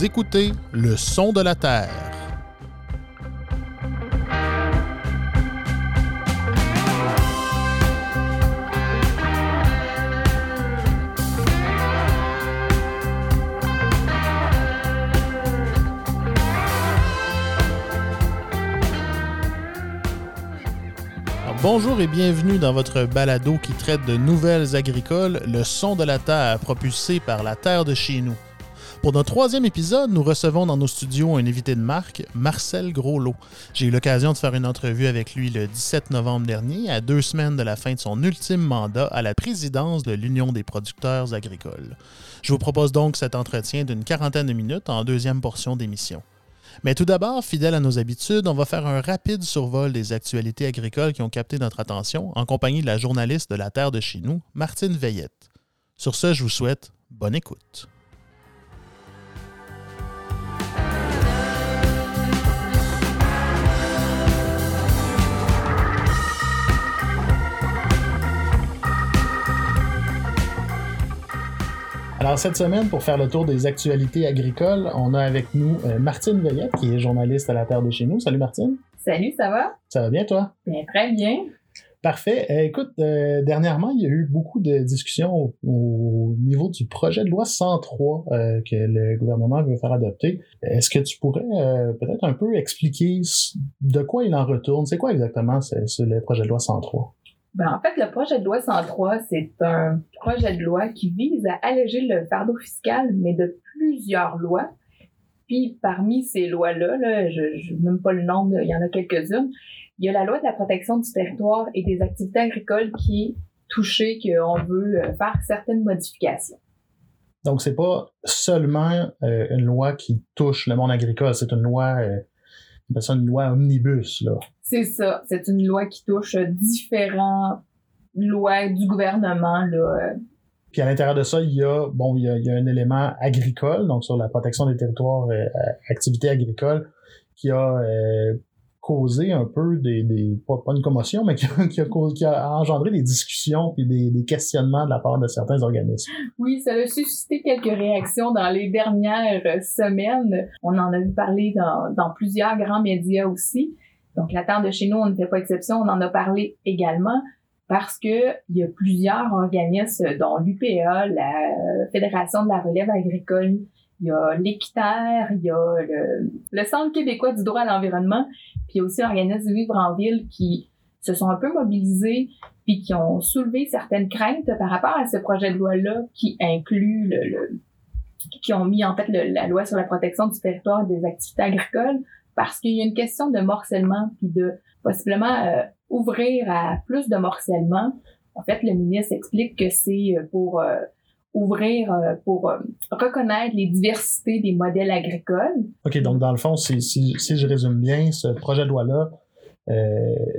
Écoutez Le son de la Terre. Bonjour et bienvenue dans votre balado qui traite de nouvelles agricoles, le son de la terre propulsé par la terre de chez nous. Pour notre troisième épisode, nous recevons dans nos studios un invité de marque, Marcel Groslot. J'ai eu l'occasion de faire une entrevue avec lui le 17 novembre dernier, à deux semaines de la fin de son ultime mandat à la présidence de l'Union des producteurs agricoles. Je vous propose donc cet entretien d'une quarantaine de minutes en deuxième portion d'émission. Mais tout d'abord, fidèle à nos habitudes, on va faire un rapide survol des actualités agricoles qui ont capté notre attention en compagnie de la journaliste de la Terre de chez nous, Martine Veillette. Sur ce, je vous souhaite bonne écoute. Alors, cette semaine, pour faire le tour des actualités agricoles, on a avec nous euh, Martine Veillette, qui est journaliste à la Terre de chez nous. Salut Martine. Salut, ça va? Ça va bien, toi? Bien, très bien. Parfait. Euh, écoute, euh, dernièrement, il y a eu beaucoup de discussions au, niveau du projet de loi 103 que le gouvernement veut faire adopter. Est-ce que tu pourrais peut-être un peu expliquer de quoi il en retourne? C'est quoi exactement le projet de loi 103? Ben, en fait, le projet de loi 103, c'est un projet de loi qui vise à alléger le fardeau fiscal, mais de plusieurs lois. Puis parmi ces lois-là, là, je ne même pas le nom, il y en a quelques-unes. Il y a la loi de la protection du territoire et des activités agricoles qui est touchée, qu'on veut euh, faire certaines modifications. Donc, c'est pas seulement euh, une loi qui touche le monde agricole, c'est une loi euh, une loi omnibus, là. C'est ça. C'est une loi qui touche différents lois du gouvernement, là. Puis à l'intérieur de ça, il y a, bon, il y a, un élément agricole, donc sur la protection des territoires, euh, activités agricoles, qui a euh, causé un peu des, des pas, une commotion, mais qui a, qui, a, qui a, engendré des discussions et des, des, questionnements de la part de certains organismes. Oui, ça a suscité quelques réactions dans les dernières semaines. On en a vu parler dans, dans plusieurs grands médias aussi. Donc, la Terre de chez nous, on ne fait pas exception. On en a parlé également parce que il y a plusieurs organismes, dont l'UPA, la Fédération de la relève agricole, il y a l'équitaire, il y a le, le Centre québécois du droit à l'environnement, puis il y a aussi l'organisme Vivre en ville qui se sont un peu mobilisés puis qui ont soulevé certaines craintes par rapport à ce projet de loi-là qui inclut le, qui ont mis en fait la loi sur la protection du territoire et des activités agricoles parce qu'il y a une question de morcellement puis de possiblement euh, ouvrir à plus de morcellement. En fait, le ministre explique que c'est euh, pour euh, ouvrir euh, pour reconnaître les diversités des modèles agricoles. OK, donc dans le fond, si, si, si je résume bien, ce projet de loi-là,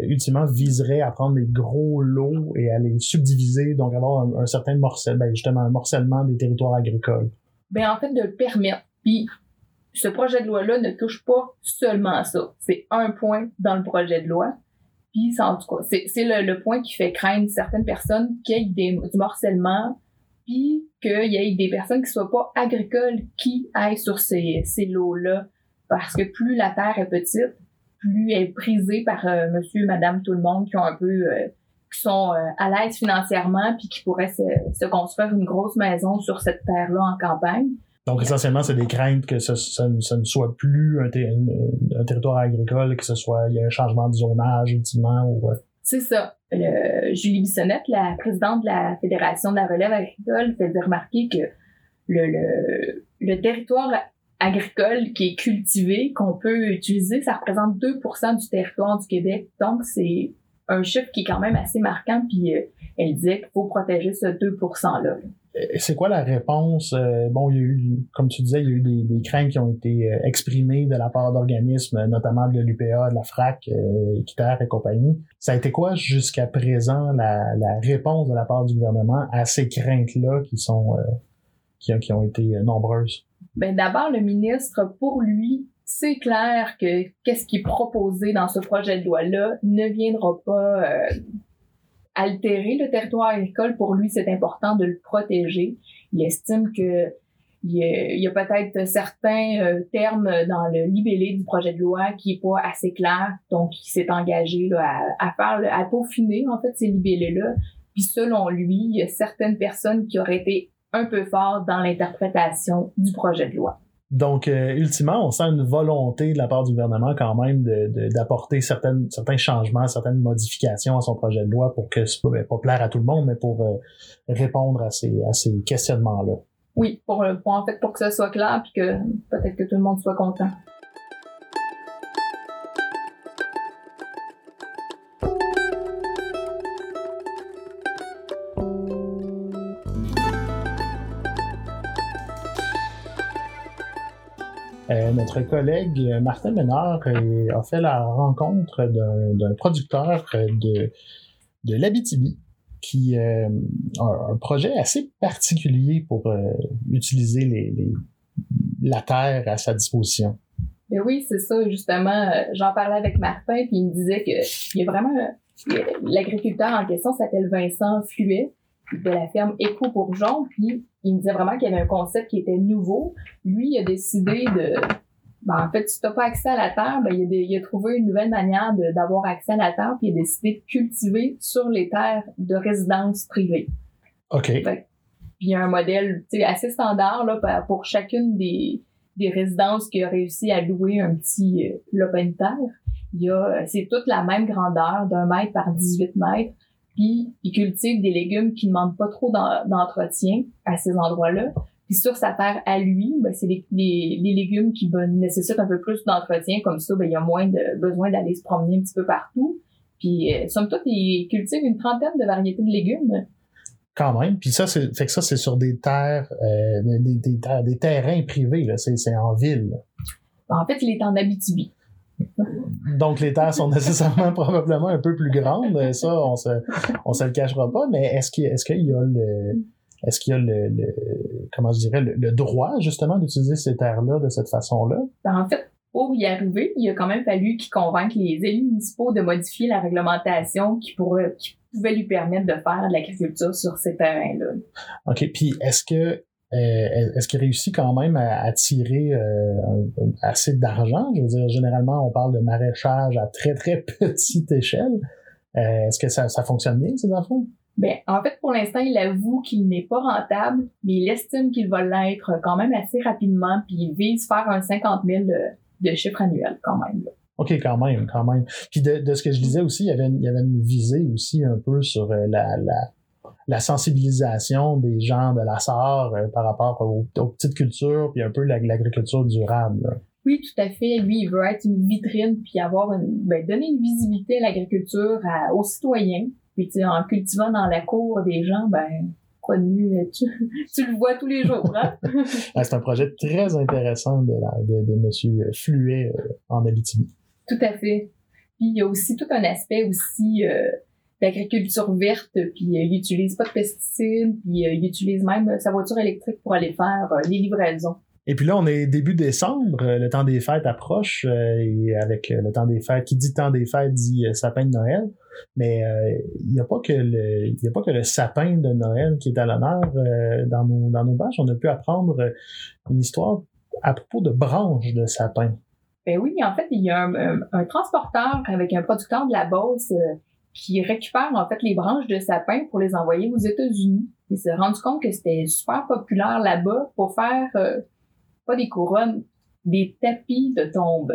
ultimement, viserait à prendre des gros lots et à les subdiviser, donc avoir un, certain morcellement, justement, un morcellement des territoires agricoles. Ben en fait, de le permettre. Puis, ce projet de loi-là ne touche pas seulement ça. C'est un point dans le projet de loi. Puis, en tout cas, c'est le, point qui fait craindre certaines personnes qu'il y ait du morcellement puis qu'il y ait des personnes qui soient pas agricoles qui aillent sur ces, lots-là. Parce que plus la terre est petite, plus elle est prisée par euh, monsieur, madame, tout le monde qui ont un peu euh, qui sont euh, à l'aise financièrement puis qui pourraient se, construire une grosse maison sur cette terre-là en campagne. Donc essentiellement, c'est des craintes que ça, ça, ne soit plus un, un, territoire agricole, que ce soit il y a un changement de zonage ultimement ou c'est ça. Julie Bissonnette, la présidente de la Fédération de la relève agricole, faisait remarquer que le, le, le territoire agricole qui est cultivé, qu'on peut utiliser, ça représente 2% du territoire du Québec. Donc, c'est un chiffre qui est quand même assez marquant. Puis, euh, elle disait qu'il faut protéger ce 2 %-là. C'est quoi la réponse? Euh, bon, il y a eu, comme tu disais, il y a eu des, craintes qui ont été euh, exprimées de la part d'organismes, notamment de l'UPA, de la FRAC, euh, Équiterre et compagnie. Ça a été quoi jusqu'à présent la, réponse de la part du gouvernement à ces craintes-là qui sont qui, qui, ont été nombreuses? Ben d'abord, le ministre, pour lui, c'est clair que qu'est-ce qui est proposé dans ce projet de loi-là ne viendra pas altérer le territoire agricole. Pour lui, c'est important de le protéger. Il estime que il y a, peut-être certains euh, termes dans le libellé du projet de loi qui est pas assez clair, donc il s'est engagé là, à, faire, à peaufiner en fait ces libellés-là. Puis selon lui, il y a certaines personnes qui auraient été un peu fortes dans l'interprétation du projet de loi. Donc, euh, ultimement, on sent une volonté de la part du gouvernement quand même d'apporter certaines, certains changements, certaines modifications à son projet de loi pour que ce pas, pas plaire à tout le monde, mais pour euh, répondre à ces, à ces questionnements-là. Oui, pour, pour, en fait pour que ça soit clair puis que peut-être que tout le monde soit content. Notre collègue Martin Ménard euh, a fait la rencontre d'un producteur de, de l'Abitibi qui euh, a un projet assez particulier pour utiliser la terre à sa disposition. Ben oui, c'est ça, justement. J'en parlais avec Martin, puis il me disait que y a vraiment. L'agriculteur en question s'appelle Vincent Fluet de la ferme Éco-Bourgeon, puis il me disait vraiment qu'il y avait un concept qui était nouveau. Lui, il a décidé de... Ben, en fait, si tu n'as pas accès à la terre, ben, il, a, trouvé une nouvelle manière d'avoir accès à la terre, puis il a décidé de cultiver sur les terres de résidence privée. OK. puis il y a un modèle assez standard là, pour chacune des, des résidences qui a réussi à louer un petit euh, lopin de terre. Il y a, c'est toute la même grandeur, d'un mètre par 18 mètres puis il cultive des légumes qui ne demandent pas trop d'entretien à ces endroits-là. Puis sur sa terre à lui, ben, c'est les, les, légumes qui ben, nécessitent un peu plus d'entretien, comme ça, ben, il y a moins de besoin d'aller se promener un petit peu partout. Puis euh, somme toute, il cultive une trentaine de variétés de légumes. Quand même. Puis ça, c'est fait que ça, c'est sur des terres, euh, des, des, des, terrains privés, là. C'est, en ville. Ben, en fait, il est en Abitibi. Donc, les terres sont nécessairement probablement un peu plus grandes. Ça, on se, on se le cachera pas. Mais est-ce qu'il est y a le, est-ce qu'il y a le, comment je dirais, le, droit, justement, d'utiliser ces terres-là de cette façon-là? Ben, en fait, pour y arriver, il a quand même fallu qu'il convainque les élus municipaux de modifier la réglementation qui pourrait, qui pouvait lui permettre de faire de l'agriculture sur ces terrains-là. OK. Puis, est-ce que euh, est-ce qu'il réussit quand même à attirer euh, assez d'argent? Je veux dire, généralement, on parle de maraîchage à très, très petite échelle. Euh, est-ce que ça, ça fonctionne bien, ces enfants? Ben, en fait, pour l'instant, il avoue qu'il n'est pas rentable, mais il estime qu'il va l'être quand même assez rapidement, puis il vise faire un 50 000 de, de chiffre annuel quand même. OK, quand même, quand même. Puis de, de, ce que je disais aussi, il y avait une, il y avait une visée aussi un peu sur la, la la sensibilisation des gens de la SAR euh, par rapport aux, petites cultures, puis un peu l'agriculture durable. Oui, tout à fait. Lui, il veut être une vitrine, puis avoir une, ben, donner une visibilité à l'agriculture aux citoyens. Puis en cultivant dans la cour des gens, ben quoi de mieux, tu, tu le vois tous les jours. Hein? c'est un projet très intéressant de, la, de, de M. Fluet euh, en Abitibi. Tout à fait. Puis il y a aussi tout un aspect aussi euh, d'agriculture verte, puis euh, il utilise pas de pesticides, puis euh, il utilise même sa voiture électrique pour aller faire euh, les livraisons. Et puis là, on est début décembre, le temps des fêtes approche, et avec le temps des fêtes, qui dit temps des fêtes dit sapin de Noël. Mais il n'y a pas que le, a pas que le sapin de Noël qui est à l'honneur dans nos dans nos bâches. On a pu apprendre une histoire à propos de branches de sapin. Ben oui, en fait, il y a un, un transporteur avec un producteur de la Beauce qui récupère en fait les branches de sapin pour les envoyer aux États-Unis. Il s'est rendu compte que c'était super populaire là-bas pour faire euh, pas des couronnes, des tapis de tombes.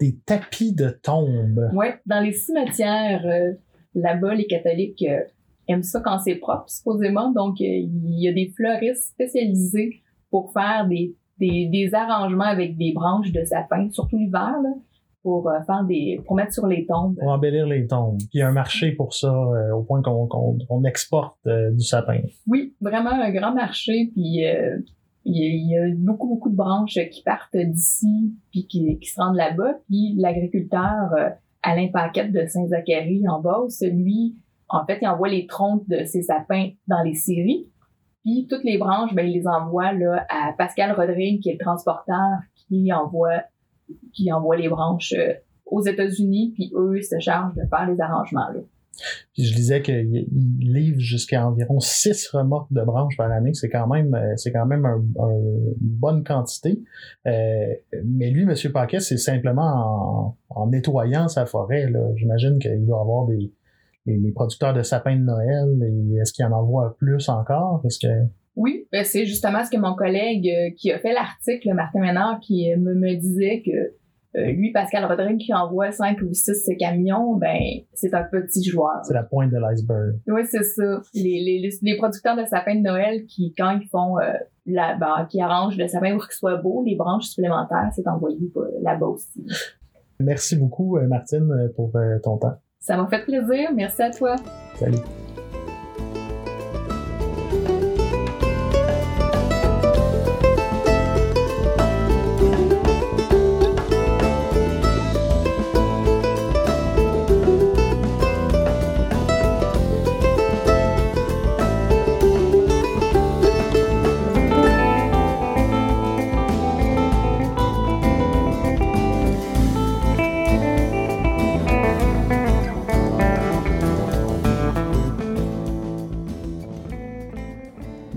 Des, tapis de tombes. Oui, dans les cimetières euh, là-bas, les catholiques euh, aiment ça quand c'est propre, supposément. Donc, il y a des fleuristes spécialisés pour faire des, des, des arrangements avec des branches de sapin, surtout l'hiver. Là pour euh, faire des pour mettre sur les tombes. Pour embellir les tombes. il y a un marché pour ça euh, au point qu'on qu'on exporte euh, du sapin. Oui, vraiment un grand marché puis il y, a, beaucoup beaucoup de branches qui partent d'ici puis qui, qui se rendent là-bas puis l'agriculteur Alain Paquette de Saint-Zacharie en Beauce, lui en fait, il envoie les troncs de ses sapins dans les séries. Puis toutes les branches, ben, il les envoie là, à Pascal Rodrigue, qui est le transporteur, qui envoie qui envoient les branches euh, aux États-Unis, puis eux se chargent de faire les arrangements. Là. Puis je disais qu'il livre jusqu'à environ six remorques de branches par année. C'est quand même, euh, c'est quand même une bonne quantité. Euh, mais lui, M. Paquet, c'est simplement en, nettoyant sa forêt. J'imagine qu'il doit avoir des les, producteurs de sapins de Noël. Est-ce qu'il en envoie plus encore? Que oui, ben c'est justement ce que mon collègue euh, qui a fait l'article, Martin Ménard, qui me, me disait que euh, lui, Pascal Rodrigue, qui envoie 5 ou 6 camions, ben, c'est un petit joueur. C'est la pointe de l'iceberg. Oui, c'est ça. Les, les, les, producteurs de sapins de Noël qui, quand ils font euh, la, ben, qui arrangent le sapin pour qu'il soit beau, les branches supplémentaires, c'est envoyé là-bas aussi. Merci beaucoup, euh, Martine, pour ton temps. Ça m'a fait plaisir. Merci à toi. Salut.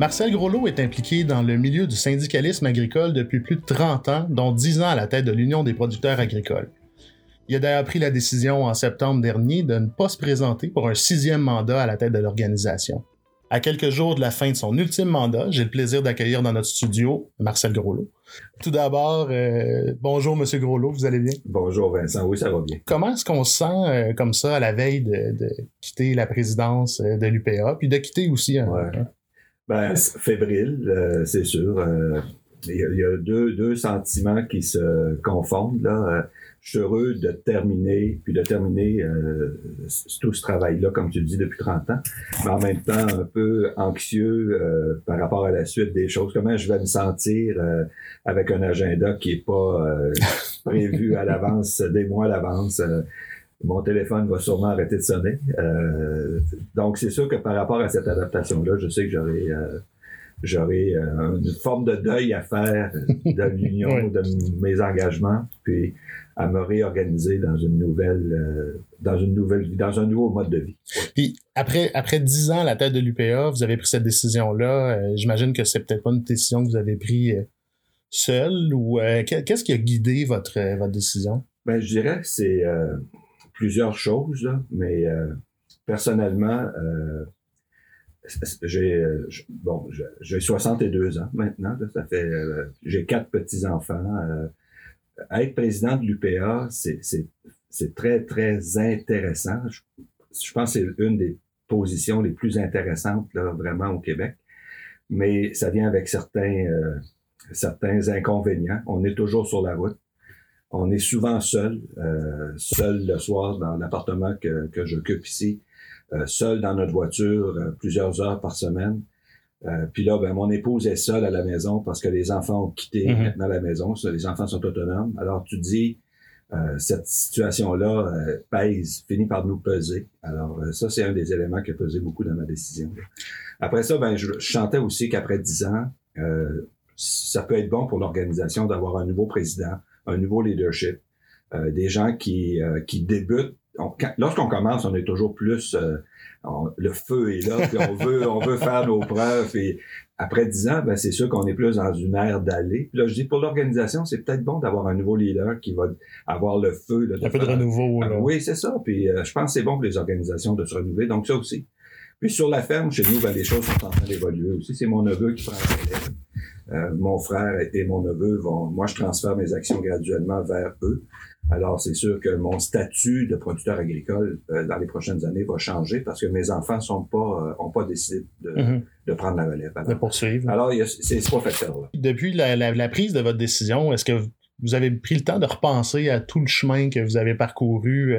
Marcel Groslot est impliqué dans le milieu du syndicalisme agricole depuis plus de 30 ans, dont 10 ans à la tête de l'Union des producteurs agricoles. Il a d'ailleurs pris la décision en septembre dernier de ne pas se présenter pour un sixième mandat à la tête de l'organisation. À quelques jours de la fin de son ultime mandat, j'ai le plaisir d'accueillir dans notre studio Marcel Groslot. Tout d'abord, euh, bonjour Monsieur Groslot, vous allez bien? Bonjour Vincent, oui, ça va bien. Comment est-ce qu'on se sent euh, comme ça à la veille de, quitter la présidence euh, de l'UPA, puis de quitter aussi un, ben, fébrile, euh, c'est sûr. Euh, il y, a, deux, deux, sentiments qui se confondent. Là. Euh, je suis heureux de terminer, puis de terminer tout ce travail-là, comme tu le dis, depuis 30 ans, mais en même temps un peu anxieux par rapport à la suite des choses. Comment je vais me sentir avec un agenda qui est pas prévu à l'avance, des mois à l'avance mon téléphone va sûrement arrêter de sonner. Euh, donc, c'est sûr que par rapport à cette adaptation-là, je sais que j'aurai euh, j'aurai euh, une forme de deuil à faire de l'union de mes engagements, puis à me réorganiser dans une nouvelle dans une nouvelle vie, dans un nouveau mode de vie. Puis après après dix ans à la tête de l'UPA, vous avez pris cette décision-là. J'imagine que c'est peut-être pas une décision que vous avez prise seul ou qu'est-ce qui a guidé votre votre décision? Ben, je dirais que c'est plusieurs choses, mais euh, personnellement, euh, j'ai euh, bon, j'ai 62 ans maintenant. ça fait, j'ai quatre petits enfants. être président de l'UPA, c'est très très intéressant. Je, je pense que c'est une des positions les plus intéressantes là, vraiment au Québec. Mais ça vient avec certains certains inconvénients. On est toujours sur la route. On est souvent seul, euh, seul le soir dans l'appartement que, que j'occupe ici, euh, seul dans notre voiture euh, plusieurs heures par semaine. puis là, ben, mon épouse est seule à la maison parce que les enfants ont quitté mhm. maintenant la maison. Les enfants sont autonomes. Alors tu dis, cette situation-là pèse, finit par nous peser. Alors ça, c'est un des éléments qui a pesé beaucoup dans ma décision. Après ça, ben, je, je chantais aussi qu'après dix ans, ça peut être bon pour l'organisation d'avoir un nouveau président, un nouveau leadership, euh, des gens qui, euh, qui débutent. Lorsqu'on commence, on est toujours plus euh, le feu est là, puis on veut on veut faire nos preuves. Et après dix ans, ben c'est sûr qu'on est plus dans une ère d'aller. Là, je dis pour l'organisation, c'est peut-être bon d'avoir un nouveau leader qui va avoir le feu. Là, un peu de renouveau. Ah, oui, c'est ça. Puis je pense que c'est bon pour les organisations de se renouveler. Donc ça aussi. Puis sur la ferme, chez nous, ben, les choses sont en train d'évoluer aussi. C'est mon neveu qui prend la. Euh, mon frère et mon neveu vont, moi je transfère mes actions graduellement vers eux. Alors c'est sûr que mon statut de producteur agricole euh, dans les prochaines années va changer parce que mes enfants sont pas euh, ont pas décidé de, mm-hmm. de prendre la relève. de poursuivre. Alors c'est pas facteur. Là. Depuis la, la, la, prise de votre décision, est-ce que vous avez pris le temps de repenser à tout le chemin que vous avez parcouru?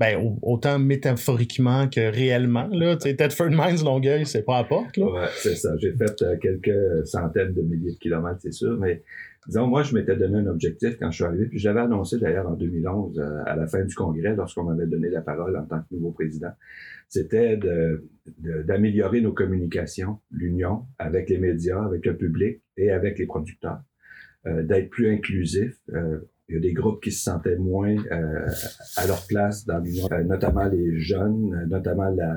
Ben, autant métaphoriquement que réellement. Là, Tedford Mines, Longueuil, c'est pas à porte. Là. C'est ça. J'ai fait euh, quelques centaines de milliers de kilomètres, c'est sûr, mais disons, moi, je m'étais donné un objectif quand je suis arrivé, puis je l'avais annoncé d'ailleurs en 2011, euh, à la fin du congrès, lorsqu'on m'avait donné la parole en tant que nouveau président. C'était d'améliorer nos communications, l'union, avec les médias, avec le public et avec les producteurs, euh, d'être plus inclusif. Il y a des groupes qui se sentaient moins euh, à leur place dans l'union, euh, notamment les jeunes, notamment la,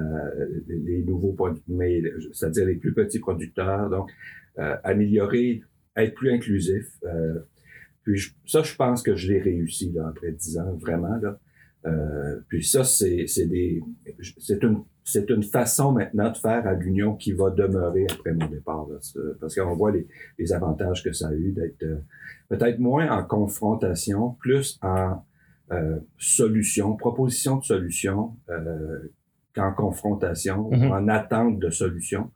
les nouveaux mais c'est-à-dire les plus petits producteurs. Donc, euh, améliorer, être plus inclusif. puis ça, je pense que je l'ai réussi là, après dix ans, vraiment. Là. puis ça, c'est, c'est des, c'est une c'est une façon maintenant de faire à l'union qui va demeurer après mon départ. parce qu'on voit les, les, avantages que ça a eu d'être euh, peut-être moins en confrontation, plus en euh, solution, proposition de solution euh, qu'en confrontation, mm-hmm. en attente de solution.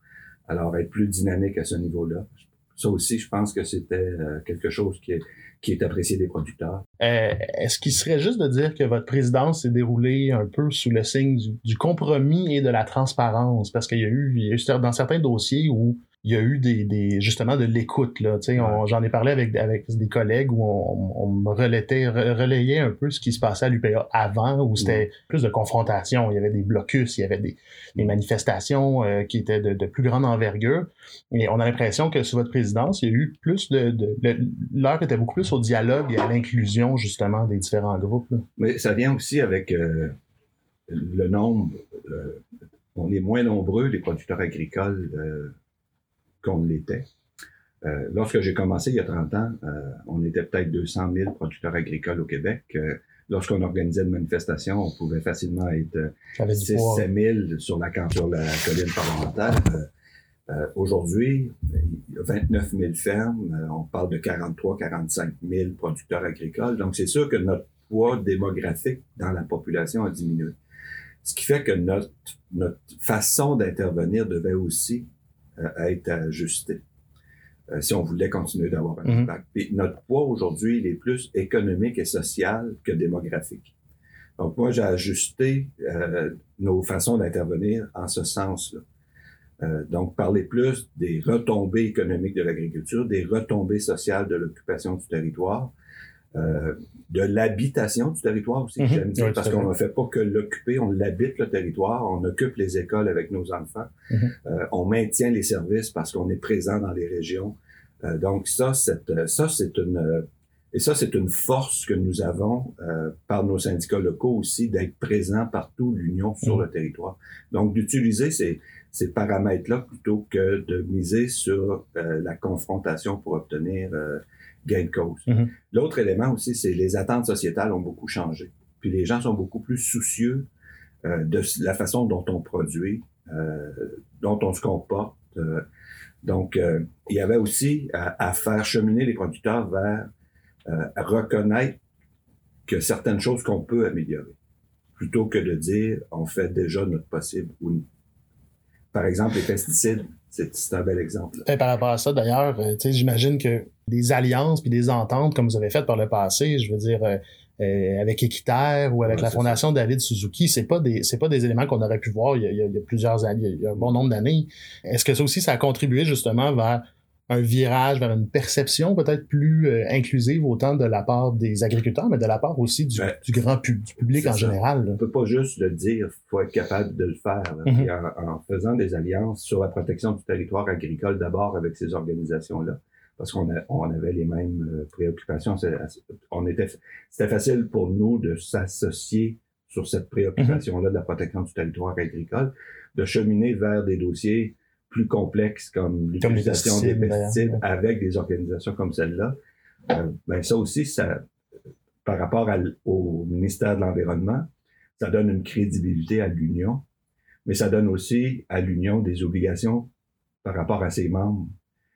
Alors, être plus dynamique à ce niveau-là. Ça aussi, je pense que c'était euh, quelque chose qui est, qui. Euh, est-ce qu'il serait juste de dire que votre présidence s'est déroulée un peu sous le signe du, compromis et de la transparence? Parce qu'il y a eu, il y a eu dans certains dossiers où il y a eu des, des justement de l'écoute là. J'en ai parlé avec avec des collègues où on, on me relayait, relayait un peu ce qui se passait à l'UPA avant, où c'était plus de confrontation. Il y avait des blocus, il y avait des, des manifestations euh, qui étaient de, de, plus grande envergure. Et on a l'impression que sous votre présidence, il y a eu plus de, de l'heure était beaucoup plus au dialogue et à l'inclusion justement des différents groupes. Mais ça vient aussi avec euh, le nombre. Euh, on est moins nombreux les producteurs agricoles qu'on l'était. Euh, lorsque j'ai commencé il y a 30 ans, euh, on était peut-être 200 000 producteurs agricoles au Québec. Euh, lorsqu'on organisait une manifestation, on pouvait facilement être 6 7 000 sur la, sur la colline parlementaire. Aujourd'hui, il y a 29 000 fermes. on parle de 43 45 000 producteurs agricoles. Donc, c'est sûr que notre poids démographique dans la population a diminué. Ce qui fait que notre, notre façon d'intervenir devait aussi à être ajusté euh, si on voulait continuer d'avoir un mhm. impact. Puis notre poids aujourd'hui, il est plus économique et social que démographique. Donc moi, j'ai ajusté euh, nos façons d'intervenir en ce sens-là. Euh, donc, parler plus des retombées économiques de l'agriculture, des retombées sociales de l'occupation du territoire, euh, de l'habitation du territoire aussi, mhm. parce qu'on ne fait pas que l'occuper, on l'habite le territoire, on occupe les écoles avec nos enfants, mhm. euh, on maintient les services parce qu'on est présent dans les régions. Euh, donc ça, c'est, ça c'est une et ça c'est une force que nous avons par nos syndicats locaux aussi d'être présents partout l'union sur mhm. le territoire. Donc d'utiliser ces ces paramètres-là plutôt que de miser sur la confrontation pour obtenir gain de cause. Mm-hmm. L'autre élément aussi, c'est les attentes sociétales ont beaucoup changé. Puis les gens sont beaucoup plus soucieux euh, de la façon dont on produit, euh, dont on se comporte. Euh. donc, il y avait aussi à, faire cheminer les producteurs vers reconnaître que certaines choses qu'on peut améliorer, plutôt que de dire on fait déjà notre possible. Ou, par exemple, les pesticides, c'est un bel exemple. Et par rapport à ça, d'ailleurs, j'imagine que des alliances puis des ententes comme vous avez fait par le passé, je veux dire euh, euh, avec Équiterre ou avec la fondation David Suzuki, c'est pas des c'est pas des éléments qu'on aurait pu voir il y a, il y a plusieurs années, il y a un bon nombre d'années. Est-ce que ça aussi ça a contribué justement vers un virage vers une perception peut-être plus euh, inclusive autant de la part des agriculteurs, mais de la part aussi du, ben, du grand du public en général. On peut pas juste le dire, faut être capable de le faire. Mhm. en, en, faisant des alliances sur la protection du territoire agricole d'abord avec ces organisations-là, parce qu'on on avait les mêmes euh, préoccupations. On était, c'était facile pour nous de s'associer sur cette préoccupation-là de la protection du territoire agricole, de cheminer vers des dossiers plus complexes comme l'utilisation des pesticides avec des organisations comme celle-là. Euh, ben ça aussi, ça, par rapport au ministère de l'Environnement, ça donne une crédibilité à l'Union, mais ça donne aussi à l'Union des obligations par rapport à ses membres.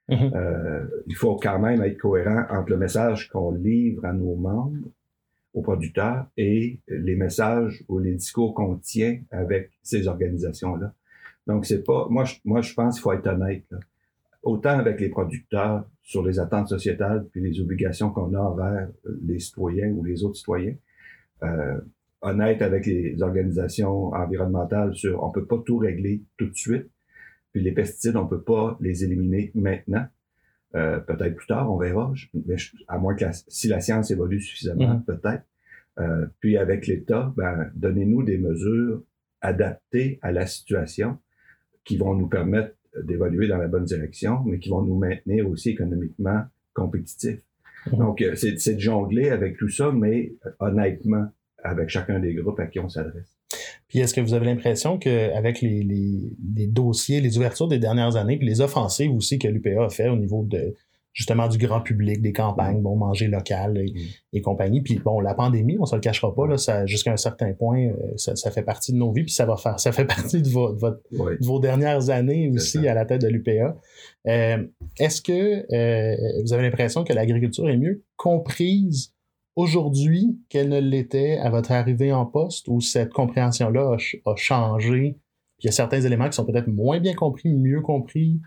Mm-hmm. Euh, il faut quand même être cohérent entre le message qu'on livre à nos membres, aux producteurs, et les messages ou les discours qu'on tient avec ces organisations-là. Donc, c'est pas, moi, je, moi, je pense qu'il faut être honnête. Autant avec les producteurs sur les attentes sociétales puis les obligations qu'on a envers les citoyens ou les autres citoyens. Euh, honnête avec les organisations environnementales sur on peut pas tout régler tout de suite. Puis les pesticides, on peut pas les éliminer maintenant. Euh, peut-être plus tard, on verra. Mais à moins que si la science évolue suffisamment, mm-hmm. peut-être. Euh, puis avec l'État, ben, donnez-nous des mesures adaptées à la situation qui vont nous permettre d'évoluer dans la bonne direction, mais qui vont nous maintenir aussi économiquement compétitifs. Donc, euh, c'est de jongler avec tout ça, mais honnêtement, avec chacun des groupes à qui on s'adresse. Puis est-ce que vous avez l'impression qu'avec les, les, les, dossiers, les ouvertures des dernières années, puis les offensives aussi que l'UPA a fait au niveau de justement du grand public, des campagnes, mm. bon manger local et, mm. et, compagnie. Puis bon, la pandémie, on se le cachera pas, là, ça, jusqu'à un certain point, euh, ça, ça, fait partie de nos vies, puis ça va faire, ça fait partie de, votre, vos dernières années aussi à la tête de l'UPA. Euh, est-ce que euh, vous avez l'impression que l'agriculture est mieux comprise aujourd'hui qu'elle ne l'était à votre arrivée en poste, ou cette compréhension-là a, a changé? Puis il y a certains éléments qui sont peut-être moins bien compris, mieux compris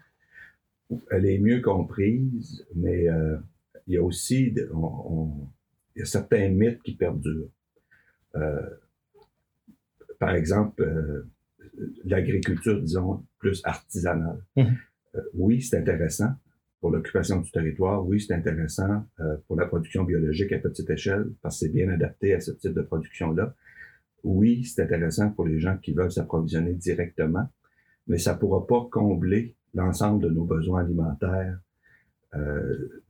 elle est mieux comprise, mais euh, il y a aussi il y a certains mythes qui perdurent. Euh, par exemple, euh, l'agriculture, disons, plus artisanale. Mhm. oui, c'est intéressant pour l'occupation du territoire. Oui, c'est intéressant pour la production biologique à petite échelle, parce que c'est bien adapté à ce type de production-là. Oui, c'est intéressant pour les gens qui veulent s'approvisionner directement, mais ça ne pourra pas combler l'ensemble de nos besoins alimentaires. Euh,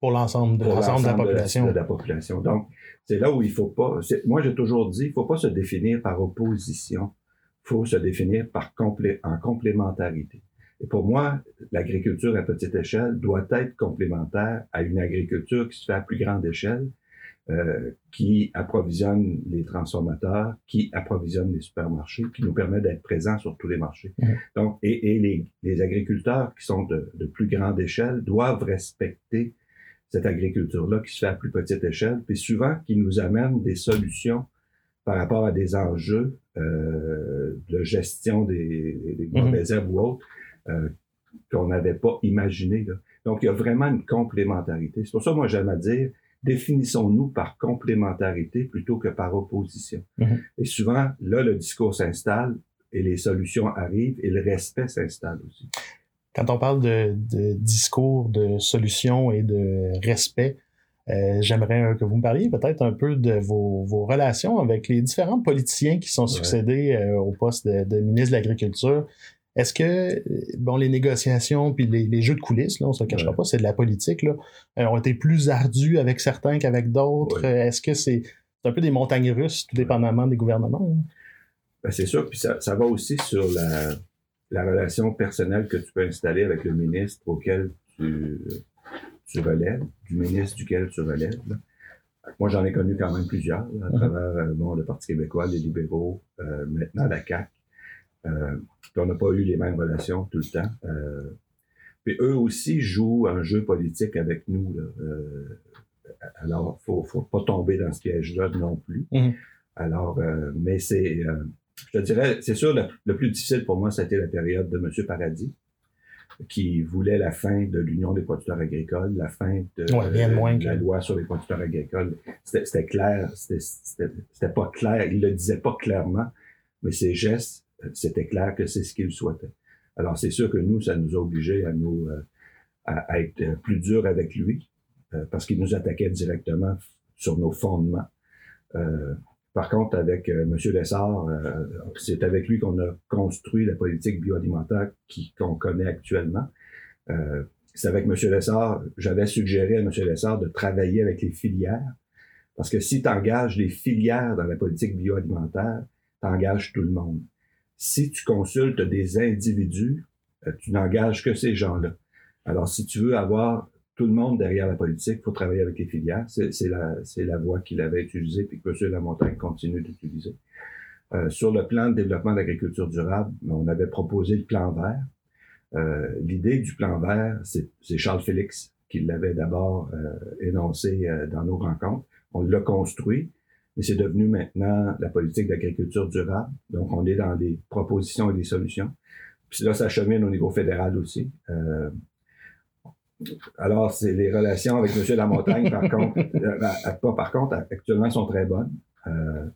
pour l'ensemble de, de la population. De, la population. Donc, c'est là où il faut pas. Moi, j'ai toujours dit, il faut pas se définir par opposition. Il faut se définir par complé, en complémentarité. Et pour moi, l'agriculture à petite échelle doit être complémentaire à une agriculture qui se fait à plus grande échelle, euh, qui approvisionne les transformateurs, qui approvisionne les supermarchés, qui nous permet d'être présents sur tous les marchés. Donc, et, et les, les, agriculteurs qui sont de, de, plus grande échelle doivent respecter cette agriculture-là qui se fait à plus petite échelle, puis souvent qui nous amène des solutions par rapport à des enjeux euh, de gestion des, des mhm. mauvaises herbes ou autres euh, qu'on n'avait pas imaginé. Là. Donc, il y a vraiment une complémentarité. C'est pour ça, moi, j'aime à dire, définissons-nous par complémentarité plutôt que par opposition. Mhm. Et souvent, là, le discours s'installe et les solutions arrivent et le respect s'installe aussi. Quand on parle de, discours, de solutions et de respect, euh, j'aimerais que vous me parliez peut-être un peu de vos, relations avec les différents politiciens qui sont succédés euh, au poste de, de ministre de l'Agriculture. Est-ce que, bon, les négociations puis les, jeux de coulisses, là, on se le cachera pas, c'est de la politique, là, euh, ont été plus ardus avec certains qu'avec d'autres? Est-ce que c'est un peu des montagnes russes, tout dépendamment des gouvernements? Hein? Ben, c'est sûr, puis ça, va aussi sur la, relation personnelle que tu peux installer avec le ministre auquel tu, tu relèves, du ministre duquel tu relèves. Moi, j'en ai connu quand même plusieurs, à mm-hmm. travers euh, bon, le Parti québécois, les libéraux, euh, maintenant la CAQ. Euh, on n'a pas eu les mêmes relations tout le temps. Euh, puis eux aussi jouent un jeu politique avec nous. Là. Euh, alors, faut, faut pas tomber dans ce piège-là non plus. Mhm. Alors, euh, mais c'est, je te dirais, c'est sûr, le, plus difficile pour moi, c'était la période de M. Paradis, qui voulait la fin de l'Union des producteurs agricoles, la fin de, la loi sur les producteurs agricoles. C'était clair, c'était pas clair, il le disait pas clairement, mais ses gestes c'était clair que c'est ce qu'il souhaitait. Alors, c'est sûr que nous, ça nous a obligés à nous euh, à, être plus durs avec lui, euh, parce qu'il nous attaquait directement sur nos fondements. Euh, par contre, avec M. Lessard, c'est avec lui qu'on a construit la politique bioalimentaire qu'on connaît actuellement. c'est avec M. Lessard, j'avais suggéré à M. Lessard de travailler avec les filières, parce que si tu engages les filières dans la politique bioalimentaire, tu engages tout le monde si tu consultes des individus, euh, tu n'engages que ces gens-là. Alors, si tu veux avoir tout le monde derrière la politique, il faut travailler avec les filières. C'est la, la voie qu'il avait utilisée puis que M. Lamontagne continue d'utiliser. Euh, sur le plan de développement de l'agriculture durable, on avait proposé le plan vert. Euh, L'idée du plan vert, c'est Charles Félix qui l'avait d'abord euh, énoncé euh, dans nos rencontres. On l'a construit mais c'est devenu maintenant la politique d'agriculture durable. Donc, on est dans les propositions et les solutions. Puis là, ça chemine au niveau fédéral aussi. Euh, alors, c'est les relations avec M. Lamontagne, par contre, euh, ben, pas par contre, actuellement, sont très bonnes. Euh,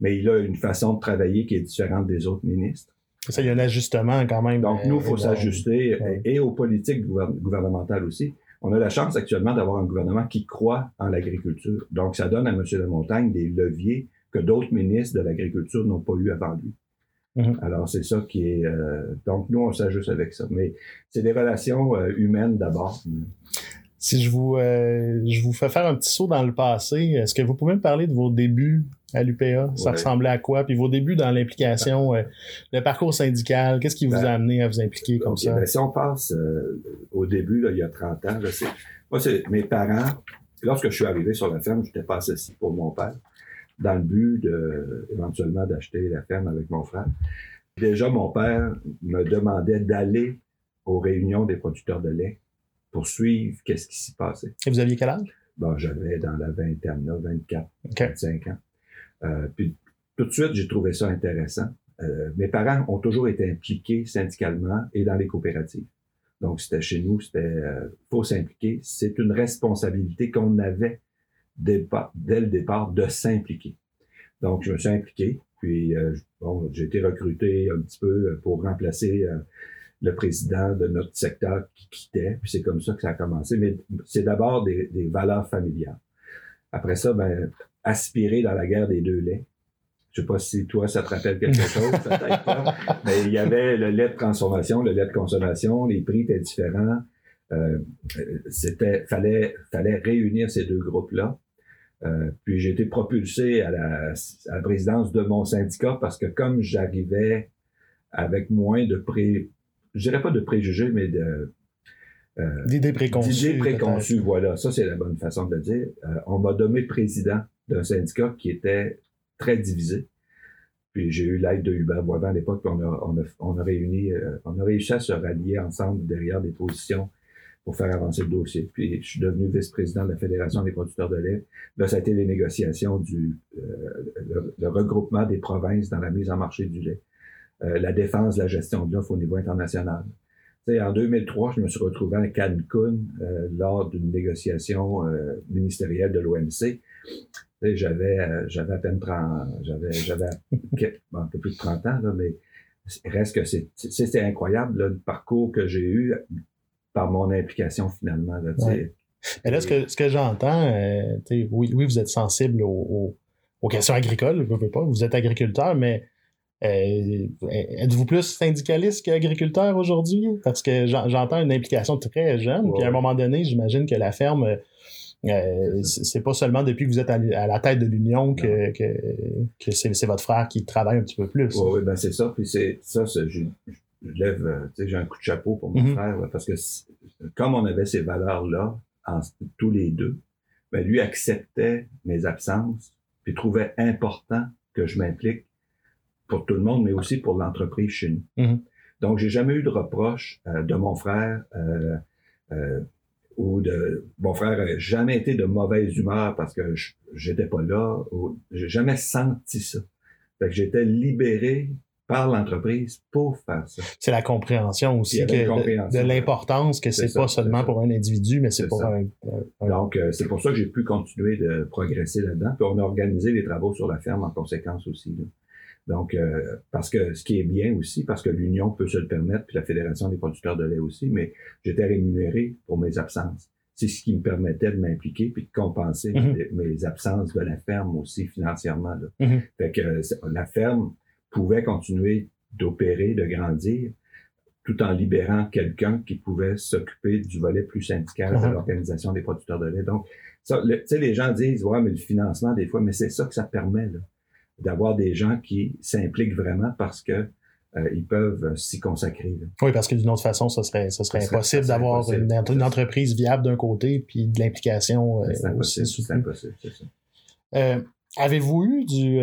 mais il a une façon de travailler qui est différente des autres ministres. Ça, il y a un ajustement quand même. Donc, nous, il faut s'ajuster, et aux politiques gouvernementales aussi on a la chance actuellement d'avoir un gouvernement qui croit en l'agriculture. Donc, ça donne à M. de Montagne des leviers que d'autres ministres de l'agriculture n'ont pas eu avant lui. Mhm. Alors, c'est ça qui est... Euh, donc, nous, on s'ajuste avec ça. Mais c'est des relations euh, humaines d'abord. Si je vous, euh, je vous fais faire un petit saut dans le passé, est-ce que vous pouvez me parler de vos débuts à l'UPA? Ça Ouais. ressemblait à quoi? Puis vos débuts dans l'implication, euh, le parcours syndical, qu'est-ce qui vous Ben, a amené à vous impliquer comme ça? ben, si on passe euh, au début, là, il y a 30 ans, je sais. Moi, c'est mes parents. Lorsque je suis arrivé sur la ferme, je n'étais pas associé pour mon père, dans le but de, éventuellement d'acheter la ferme avec mon frère. Déjà, mon père me demandait d'aller aux réunions des producteurs de lait pour suivre qu'est-ce qui s'y passait. Et vous aviez quel âge? Bon, j'avais dans la vingtaine, là, 24, OK. 25 ans. Euh, puis tout de suite, j'ai trouvé ça intéressant. Euh, mes parents ont toujours été impliqués syndicalement et dans les coopératives. Donc, c'était chez nous, c'était euh, faut s'impliquer. C'est une responsabilité qu'on avait dès le départ de s'impliquer. Donc, je me suis impliqué. Puis, euh, bon, j'ai été recruté un petit peu pour remplacer le président de notre secteur qui quittait. Puis c'est comme ça que ça a commencé. Mais c'est d'abord des, des valeurs familiales. Après ça, ben, aspirer dans la guerre des deux laits. Je sais pas si toi, ça te rappelle quelque chose, peut-être pas. Mais il y avait le lait de transformation, le lait de consommation, les prix étaient différents. Euh, c'était, fallait, fallait réunir ces deux groupes-là. Euh, puis j'ai été propulsé à la, à la présidence de mon syndicat parce que comme j'arrivais avec moins de pré, je dirais pas de préjugés, mais de euh, D'idées préconçues. d'idées préconçues. Voilà, ça c'est la bonne façon de le dire. Euh, on m'a nommé président d'un syndicat qui était très divisé. Puis j'ai eu l'aide de Hubert Boivin à l'époque, puis on a, on a, on a réuni, euh, on a réussi à se rallier ensemble derrière des positions pour faire avancer le dossier. Puis je suis devenu vice-président de la Fédération des producteurs de lait. Là, ça a été les négociations du le, le regroupement des provinces dans la mise en marché du lait, euh, la défense de la gestion de l'offre au niveau international. En 2003, je me suis retrouvé à Cancun euh, lors d'une négociation euh, ministérielle de l'OMC. J'avais à peine 30, j'avais un peu plus de 30 ans, là, mais reste que c'est c'était incroyable le parcours que j'ai eu par mon implication finalement. Là. Mais là, ce que, j'entends, oui, vous êtes sensible aux, questions agricoles, je pas, vous êtes agriculteur, mais euh, êtes-vous plus syndicaliste qu'agriculteur aujourd'hui? Parce que j'en- j'entends une implication très jeune, puis à un moment donné, j'imagine que la ferme, euh, euh, c'est pas seulement depuis que vous êtes à, la tête de l'Union que, que, que c'est votre frère qui travaille un petit peu plus. Oui, ben c'est ça. Puis c'est ça, je, je lève, euh, j'ai un coup de chapeau pour mon Mhm. frère, parce que comme on avait ces valeurs-là, tous les deux, ben lui acceptait mes absences, puis trouvait important que je m'implique pour tout le monde, mais aussi pour l'entreprise chez nous. Mhm. Donc, j'ai jamais eu de reproche euh, de mon frère euh, euh, ou de mon frère n'a jamais été de mauvaise humeur parce que je- j'étais pas là. ou- J'ai jamais senti ça. Fait que j'étais libéré par l'entreprise pour faire ça. C'est la compréhension aussi que compréhension. de, l'importance que C'est pas ça, seulement pour un individu, mais c'est pour un, un- Donc, euh, c'est pour ça que j'ai pu continuer de progresser là-dedans. Puis on a organisé les travaux sur la ferme en conséquence aussi. là. Donc, euh, parce que ce qui est bien aussi, parce que l'Union peut se le permettre, puis la Fédération des producteurs de lait aussi, mais j'étais rémunéré pour mes absences. C'est ce qui me permettait de m'impliquer puis de compenser Mhm. mes, mes absences de la ferme aussi financièrement. là. Mhm. Fait que euh, la ferme pouvait continuer d'opérer, de grandir, tout en libérant quelqu'un qui pouvait s'occuper du volet plus syndical de Mhm. l'organisation des producteurs de lait. Donc, tu sais, les gens disent, ouais, mais le financement, des fois, mais c'est ça que ça permet, là, d'avoir des gens qui s'impliquent vraiment parce que euh, ils peuvent euh, s'y consacrer. là. Oui, parce que d'une autre façon, ce serait, ce serait Ça serait- impossible d'avoir une, ent- une entreprise viable d'un côté puis de l'implication euh, C'est impossible, c'est impossible, c'est ça. Euh, avez-vous eu du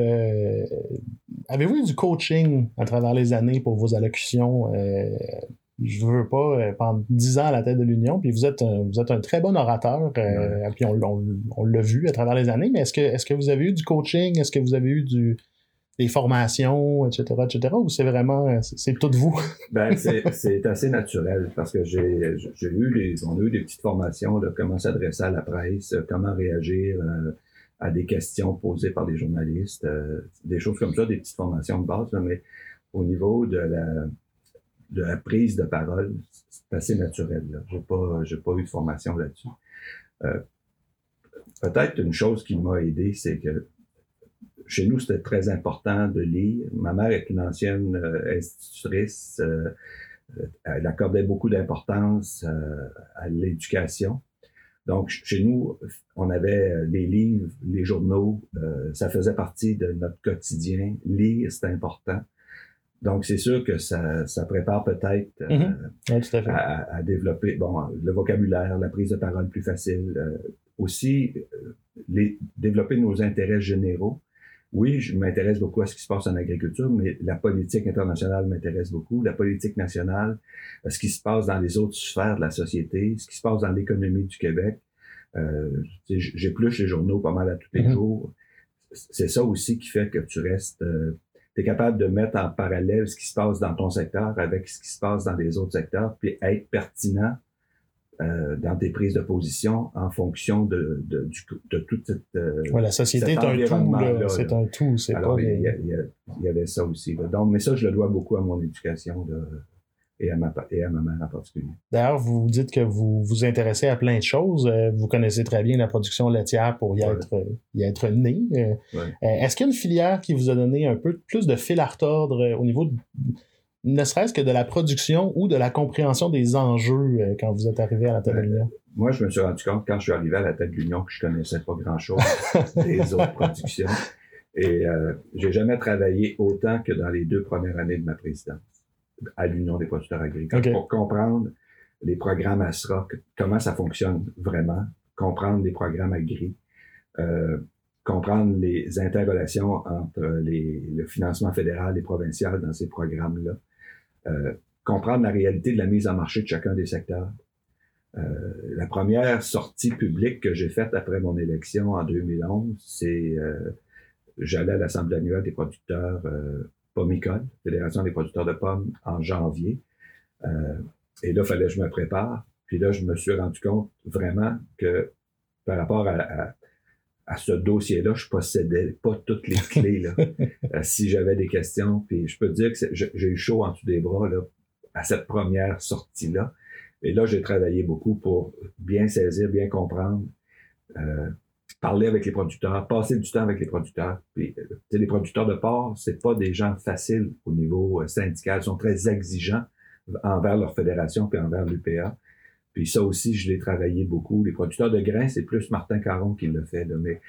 avez-vous eu du coaching à travers les années pour vos allocutions? Je veux pas euh, pendant 10 ans à la tête de l'Union, puis vous êtes un, vous êtes un très bon orateur, euh, puis on, on- on l'a vu à travers les années, mais est-ce que est-ce que vous avez eu du coaching? Est-ce que vous avez eu du des formations, etc., etc., ou c'est vraiment euh, c'est tout vous? Ben, c'est assez naturel parce que j'ai eu des, on a eu des petites formations de comment s'adresser à la presse, euh, comment réagir euh, à des questions posées par des journalistes, des choses comme ça, des petites formations de base, là, mais au niveau de la de la prise de parole, c'est assez naturel. Là. J'ai pas pas eu de formation là-dessus. Euh, Peut-être une chose qui m'a aidé, c'est que chez nous, c'était très important de lire. Ma mère est une ancienne euh, institutrice. euh, elle accordait beaucoup d'importance à l'éducation. Donc, chez nous, on avait les livres, les journaux, ça faisait partie de notre quotidien. Lire, c'est important. Donc, c'est sûr que ça, ça prépare peut-être mm-hmm. à, à, développer bon, le vocabulaire, la prise de parole plus facile. aussi, les, développer nos intérêts généraux oui, je m'intéresse beaucoup à ce qui se passe en agriculture, mais la politique internationale m'intéresse beaucoup, la politique nationale, ce qui se passe dans les autres sphères de la société, ce qui se passe dans l'économie du Québec. Euh, J'épluche les journaux pas mal à tous les mm-hmm. jours. C'est ça aussi qui fait que tu restes... Tu es capable de mettre en parallèle ce qui se passe dans ton secteur avec ce qui se passe dans les autres secteurs, puis être pertinent euh, dans tes prises de position en fonction de, de, de toute cette. Euh, la société est un tout, c'est un tout. C'est pas il, y, avait ça aussi. Donc, mais ça, je le dois beaucoup à mon éducation et, à ma, et à ma mère en particulier. D'ailleurs, vous dites que vous vous intéressez à plein de choses. Euh, vous connaissez très bien la production laitière pour y, être, y être né. Est-ce qu'il y a une filière qui vous a donné un peu plus de fil à retordre au niveau de ne serait-ce que de la production ou de la compréhension des enjeux euh, quand vous êtes arrivé à la tête de l'Union? Moi, je me suis rendu compte quand je suis arrivé à la tête de l'Union que je connaissais pas grand-chose des autres productions. Et euh, j'ai jamais travaillé autant que dans les deux premières années de ma présidence à l'Union des producteurs agricoles pour comprendre les programmes ASRA, comment ça fonctionne vraiment, comprendre les programmes agri, euh, comprendre les interrelations entre les, le financement fédéral et provincial dans ces programmes-là, euh, comprendre la réalité de la mise en marché de chacun des secteurs. Euh, la première sortie publique que j'ai faite après mon élection en 2011, c'est j'allais à l'Assemblée annuelle des producteurs pommicoles, Fédération des producteurs de pommes, en janvier. Euh, et là, il fallait que je me prépare. Puis là, je me suis rendu compte vraiment que par rapport à, à, à ce dossier-là, je possédais pas toutes les clés. Là. Euh, si j'avais des questions, puis je peux te dire que j'ai eu chaud en dessous des bras là, à cette première sortie-là. Et là, j'ai travaillé beaucoup pour bien saisir, bien comprendre, euh, parler avec les producteurs, passer du temps avec les producteurs. Puis, euh, les producteurs de porc, c'est pas des gens faciles au niveau euh, syndical. Ils sont très exigeants envers leur fédération puis envers l'UPA. Puis ça aussi, je l'ai travaillé beaucoup. Les producteurs de grains, c'est plus Martin Caron qui le fait. Là, mais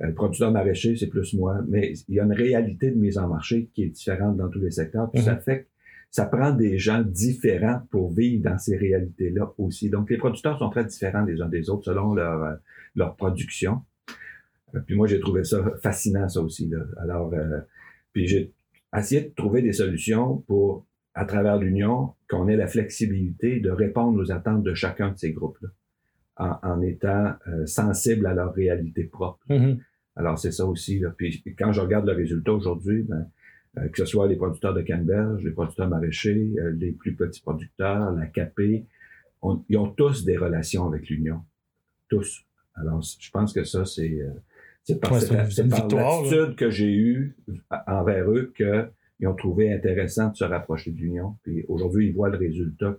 euh, le producteur maraîcher, c'est plus moi. Mais il y a une réalité de mise en marché qui est différente dans tous les secteurs. Puis ça mhm. fait que ça prend des gens différents pour vivre dans ces réalités-là aussi. Donc, les producteurs sont très différents les uns des autres selon leur, euh, leur production. Euh, puis moi, j'ai trouvé ça fascinant, ça aussi. Là. Alors, puis j'ai essayé de trouver des solutions pour à travers l'Union, qu'on ait la flexibilité de répondre aux attentes de chacun de ces groupes-là, en, en, étant euh, sensible à leur réalité propre. Mm-hmm. Alors, c'est ça aussi. Là. Puis quand je regarde le résultat aujourd'hui, ben, euh, que ce soit les producteurs de canneberge, les producteurs maraîchers, euh, les plus petits producteurs, la CAP, ils ont tous des relations avec l'Union. Tous. Alors, je pense que ça, c'est c'est par, ouais, par l'attitude que j'ai eue envers eux que ils ont trouvé intéressant de se rapprocher de l'Union. Puis aujourd'hui, ils voient le résultat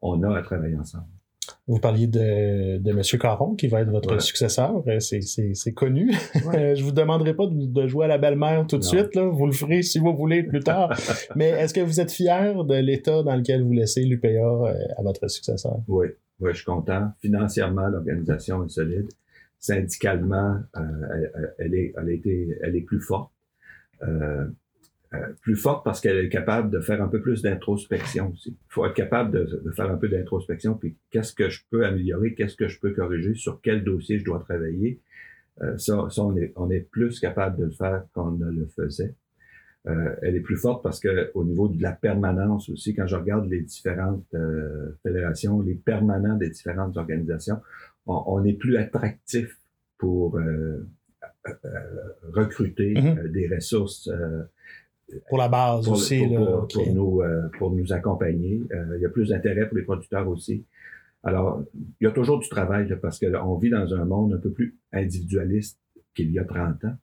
qu'on a à travailler ensemble. Vous parliez de, de M. Caron, qui va être votre successeur. Euh, c'est connu. je vous demanderai pas de, jouer à la belle-mère tout de suite. Là. Vous le ferez si vous voulez plus tard. Mais est-ce que vous êtes fier de l'état dans lequel vous laissez l'UPA euh, à votre successeur? Oui, oui, je suis content. Financièrement, l'organisation est solide. Syndicalement, euh, elle, est, elle, a été, elle est plus forte. Euh, euh, plus forte parce qu'elle est capable de faire un peu plus d'introspection aussi. Il faut être capable de, de faire un peu d'introspection, puis qu'est-ce que je peux améliorer, qu'est-ce que je peux corriger, sur quel dossier je dois travailler. Euh, ça, ça on, est, on est plus capable de le faire qu'on ne le faisait. Euh, elle est plus forte parce que au niveau de la permanence aussi, quand je regarde les différentes euh, fédérations, les permanents des différentes organisations, on, on est plus attractif pour euh, recruter mm-hmm. des ressources pour la base aussi. Pour, pour, nous, euh, pour nous accompagner. Euh, il y a plus d'intérêt pour les producteurs aussi. Alors, il y a toujours du travail parce qu'on vit dans un monde un peu plus individualiste qu'il y a 30 ans.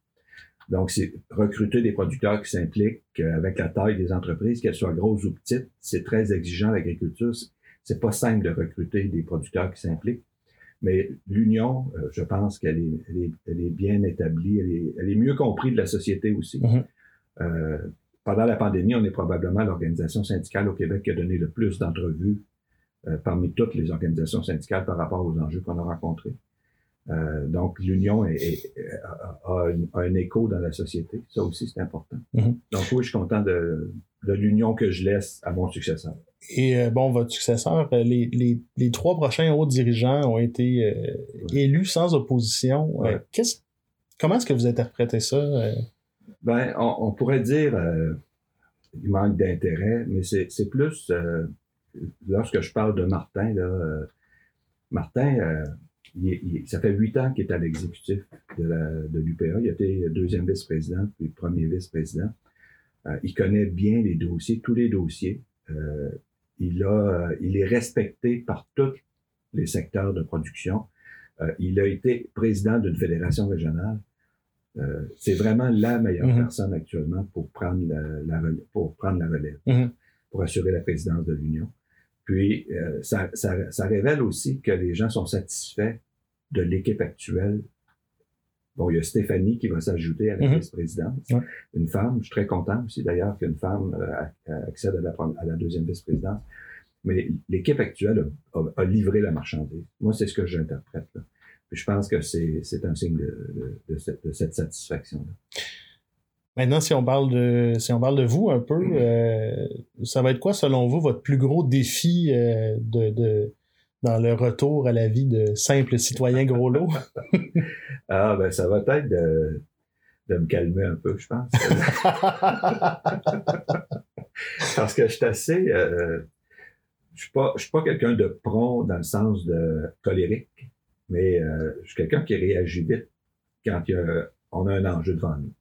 Donc, c'est recruter des producteurs qui s'impliquent euh, avec la taille des entreprises, qu'elles soient grosses ou petites. C'est très exigeant l'agriculture. C'est pas simple de recruter des producteurs qui s'impliquent. Mais l'union, je pense qu'elle est, elle est, elle est, bien établie, elle est, elle est mieux comprise de la société aussi. Mm-hmm. Pendant la pandémie, on est probablement l'organisation syndicale au Québec qui a donné le plus d'entrevues euh, parmi toutes les organisations syndicales par rapport aux enjeux qu'on a rencontrés. Euh, donc, l'union est, a, un écho dans la société. Ça aussi, c'est important. Mhm. Donc, oui, je suis content de, de l'union que je laisse à mon successeur. Et euh, bon, votre successeur, les, les, les, trois prochains hauts dirigeants ont été élus sans opposition. Ouais. comment est-ce que vous interprétez ça? Ben, on, pourrait dire il manque d'intérêt, mais c'est, plus lorsque je parle de Martin, là, Martin, il, il, ça fait huit ans qu'il est à l'exécutif de, la, de l'UPA. Il a été deuxième vice-président, puis premier vice-président. il connaît bien les dossiers, tous les dossiers. Euh, il, a, il est respecté par tous les secteurs de production. Euh, il a été président d'une fédération régionale. Euh, c'est vraiment la meilleure Mhm. personne actuellement pour prendre la, pour prendre la relève, Mhm. pour assurer la présidence de l'Union. Puis euh, ça, ça, ça révèle aussi que les gens sont satisfaits de l'équipe actuelle. Bon, il y a Stéphanie qui va s'ajouter à la Mhm. vice-présidence. Une femme. Je suis très content aussi d'ailleurs qu'une femme euh, accède à la, prom- à la deuxième vice-présidence. Mais l'équipe actuelle a, a- a livré la marchandise. Moi, c'est ce que j'interprète. Puis je pense que c'est un signe de, de, de cette, satisfaction-là. Maintenant, si on parle de si on parle de vous un peu, euh, ça va être quoi selon vous votre plus gros défi euh, de, de dans le retour à la vie de simple citoyen gros lot? Ah, ben ça va être de, de me calmer un peu, je pense. Parce que je suis assez... Euh, je suis pas, je suis pas quelqu'un de prompt dans le sens de colérique, mais euh, je suis quelqu'un qui réagit vite quand il y a, on a un enjeu devant nous.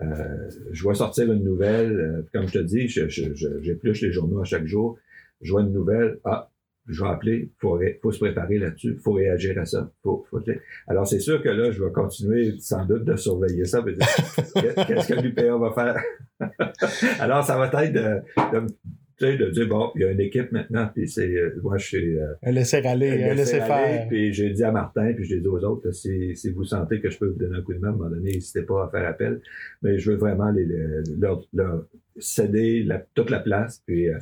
Euh, je vois sortir une nouvelle, euh, comme je te dis, j'épluche les journaux à chaque jour. Je vois une nouvelle, ah, je vais appeler, faut, ré- faut se préparer là-dessus, faut réagir à ça. Faut, faut, alors c'est sûr que là, je vais continuer sans doute de surveiller ça, qu'est-ce que l'UPA va faire? alors ça va être de, de, tu sais, de dire bon, il y a une équipe maintenant, puis c'est, euh, moi je suis euh, Un laisser aller, un laisser aller, faire. Puis j'ai dit à Martin, puis j'ai dit aux autres, si, si vous sentez que je peux vous donner un coup de main, à un moment donné, n'hésitez pas à faire appel. Mais je veux vraiment les, les- leur, leur céder la- toute la place, puis euh,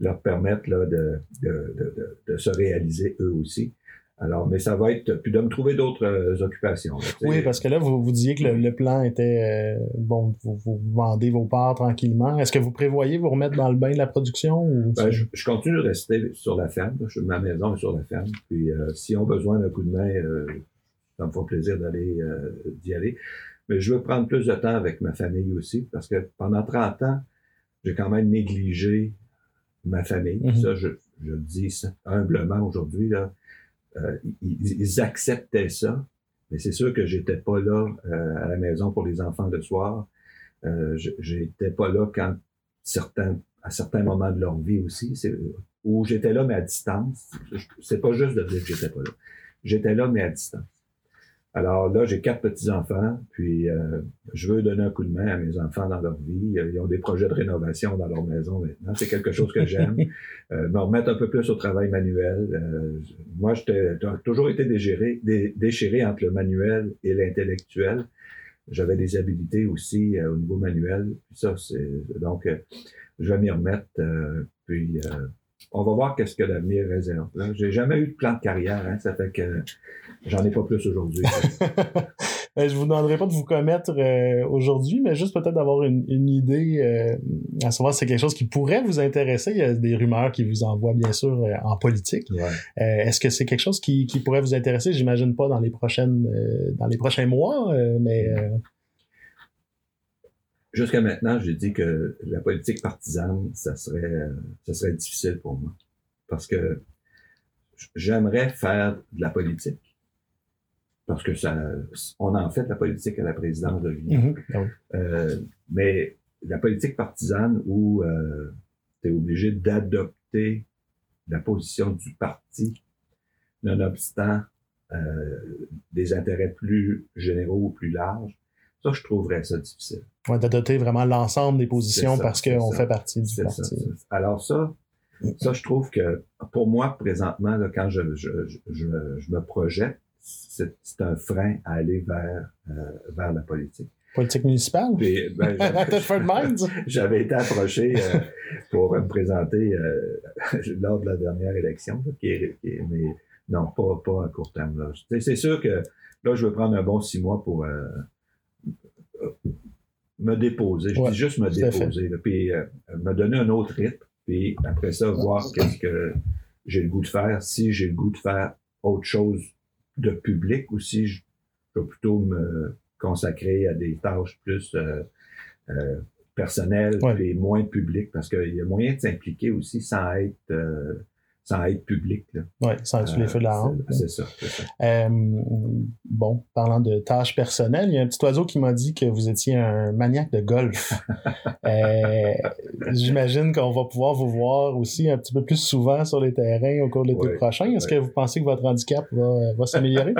leur permettre là, de, de, de, de se réaliser eux aussi. Alors, mais ça va être, puis de me trouver d'autres euh, occupations. là. Oui, parce que là, vous, vous disiez que le, le plan était euh, bon, vous, vous vendez vos parts tranquillement. Est-ce que vous prévoyez vous remettre dans le bain de la production ou Ben, je, je continue de rester sur la ferme. Je, ma maison est sur la ferme. Puis euh, s'ils ont besoin d'un coup de main, ça me fera plaisir d'aller d'y aller. Mais je veux prendre plus de temps avec ma famille aussi, parce que pendant 30 ans, j'ai quand même négligé ma famille. Mhm. Ça, je, je le dis ça humblement aujourd'hui. Là, euh, ils, acceptaient ça, mais c'est sûr que j'étais pas là euh, à la maison pour les enfants le soir. Euh, j'étais pas là quand certains à certains moments de leur vie aussi, où j'étais là mais à distance. C'est pas juste de dire que j'étais pas là. J'étais là mais à distance. Alors là, j'ai quatre petits-enfants, puis euh, je veux donner un coup de main à mes enfants dans leur vie. Euh, Ils ont des projets de rénovation dans leur maison maintenant. C'est quelque chose que j'aime. euh, me remettre un peu plus au travail manuel. Euh, moi, j'étais j'ai toujours été déchiré, dé- déchiré entre le manuel et l'intellectuel. J'avais des habilités aussi euh, au niveau manuel. Puis ça, c'est donc euh, je vais m'y remettre. euh, puis euh, on va voir qu'est-ce que l'avenir réserve. J'ai jamais eu de plan de carrière. Hein, ça fait que j'en ai pas plus aujourd'hui. Je vous demanderai pas de vous commettre euh, aujourd'hui, mais juste peut-être d'avoir une, une idée, euh, à savoir si c'est quelque chose qui pourrait vous intéresser. Il y a des rumeurs qui vous envoient, bien sûr, euh, en politique. Ouais. Est-ce que c'est quelque chose qui, qui pourrait vous intéresser? J'imagine pas dans les prochaines, dans les prochains mois, mais Jusqu'à maintenant, j'ai dit que la politique partisane, ça serait, euh, ça serait difficile pour moi. Parce que j'aimerais faire de la politique. Parce que ça, on en fait de la politique à la présidence de l'Union. mhm, oui. Euh, mais la politique partisane où tu es obligé d'adopter la position du parti, nonobstant euh, des intérêts plus généraux ou plus larges, ça, je trouverais ça difficile. Ouais, d'adopter vraiment l'ensemble des positions ça, parce qu'on fait partie du parti. ça, c'est ça. Alors ça, ça, je trouve que pour moi, présentement, là, quand je, je, je, je- me projette, c'est un frein à aller vers, euh, vers la politique. Politique municipale? Puis, ben, j'avais- été approché euh, pour me présenter euh, lors de la dernière élection, là, qui est- qui est- mais non, pas, pas à court terme. C'est sûr que là, je veux prendre un bon six mois pour me déposer. Je Ouais, dis juste me déposer, là, puis euh, me donner un autre rythme, puis après ça, voir qu'est-ce que j'ai le goût de faire. Si j'ai le goût de faire autre chose de public ou si je, vais plutôt me consacrer à des tâches plus euh, euh, personnelles Ouais. et moins publiques parce qu'il y a moyen de s'impliquer aussi sans être euh, sans être public. Oui, sans sous les feux de la Euh, rampe. c'est- ça. Euh, bon, parlant de tâches personnelles, il y a un petit oiseau qui m'a dit que vous étiez un maniaque de golf. Euh, J'imagine qu'on va pouvoir vous voir aussi un petit peu plus souvent sur les terrains au cours de l'été Oui, prochain. Est-ce oui. que vous pensez que votre handicap va, va s'améliorer?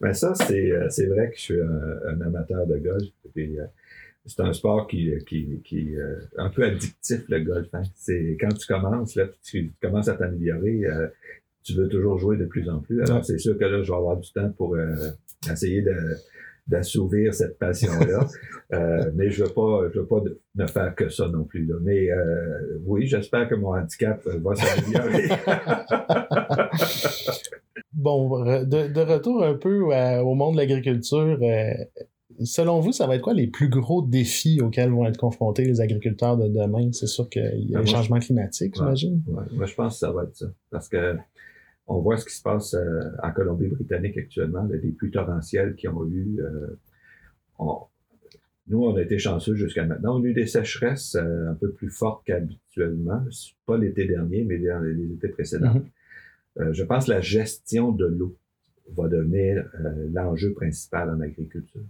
Mais ça, c'est vrai que je suis un, un amateur de golf. Puis, c'est un sport qui, qui, qui euh, un peu addictif, le golf. hein. C'est quand tu commences, là, tu, commences à t'améliorer, euh, tu veux toujours jouer de plus en plus. Alors, Ouais. c'est sûr que là, je vais avoir du temps pour euh, essayer de d'assouvir cette passion-là. Euh, mais je veux pas, je veux pas de- ne faire que ça non plus. Là. Mais euh, oui, j'espère que mon handicap euh, va s'améliorer. Bon, de, de retour un peu au monde de l'agriculture, euh, selon vous, ça va être quoi les plus gros défis auxquels vont être confrontés les agriculteurs de demain? C'est sûr qu'il y a Ben, changements climatiques, Ouais. j'imagine. Ouais, moi, je pense que ça va être ça. Parce que on voit ce qui se passe euh, en Colombie-Britannique actuellement, là, des pluies torrentielles qui ont eu. euh, on- nous, on a été chanceux jusqu'à maintenant. On a eu des sécheresses euh, un peu plus fortes qu'habituellement. Pas l'été dernier, mais dans les, les étés précédents. Mhm. Je pense que la gestion de l'eau va devenir l'enjeu principal en agriculture.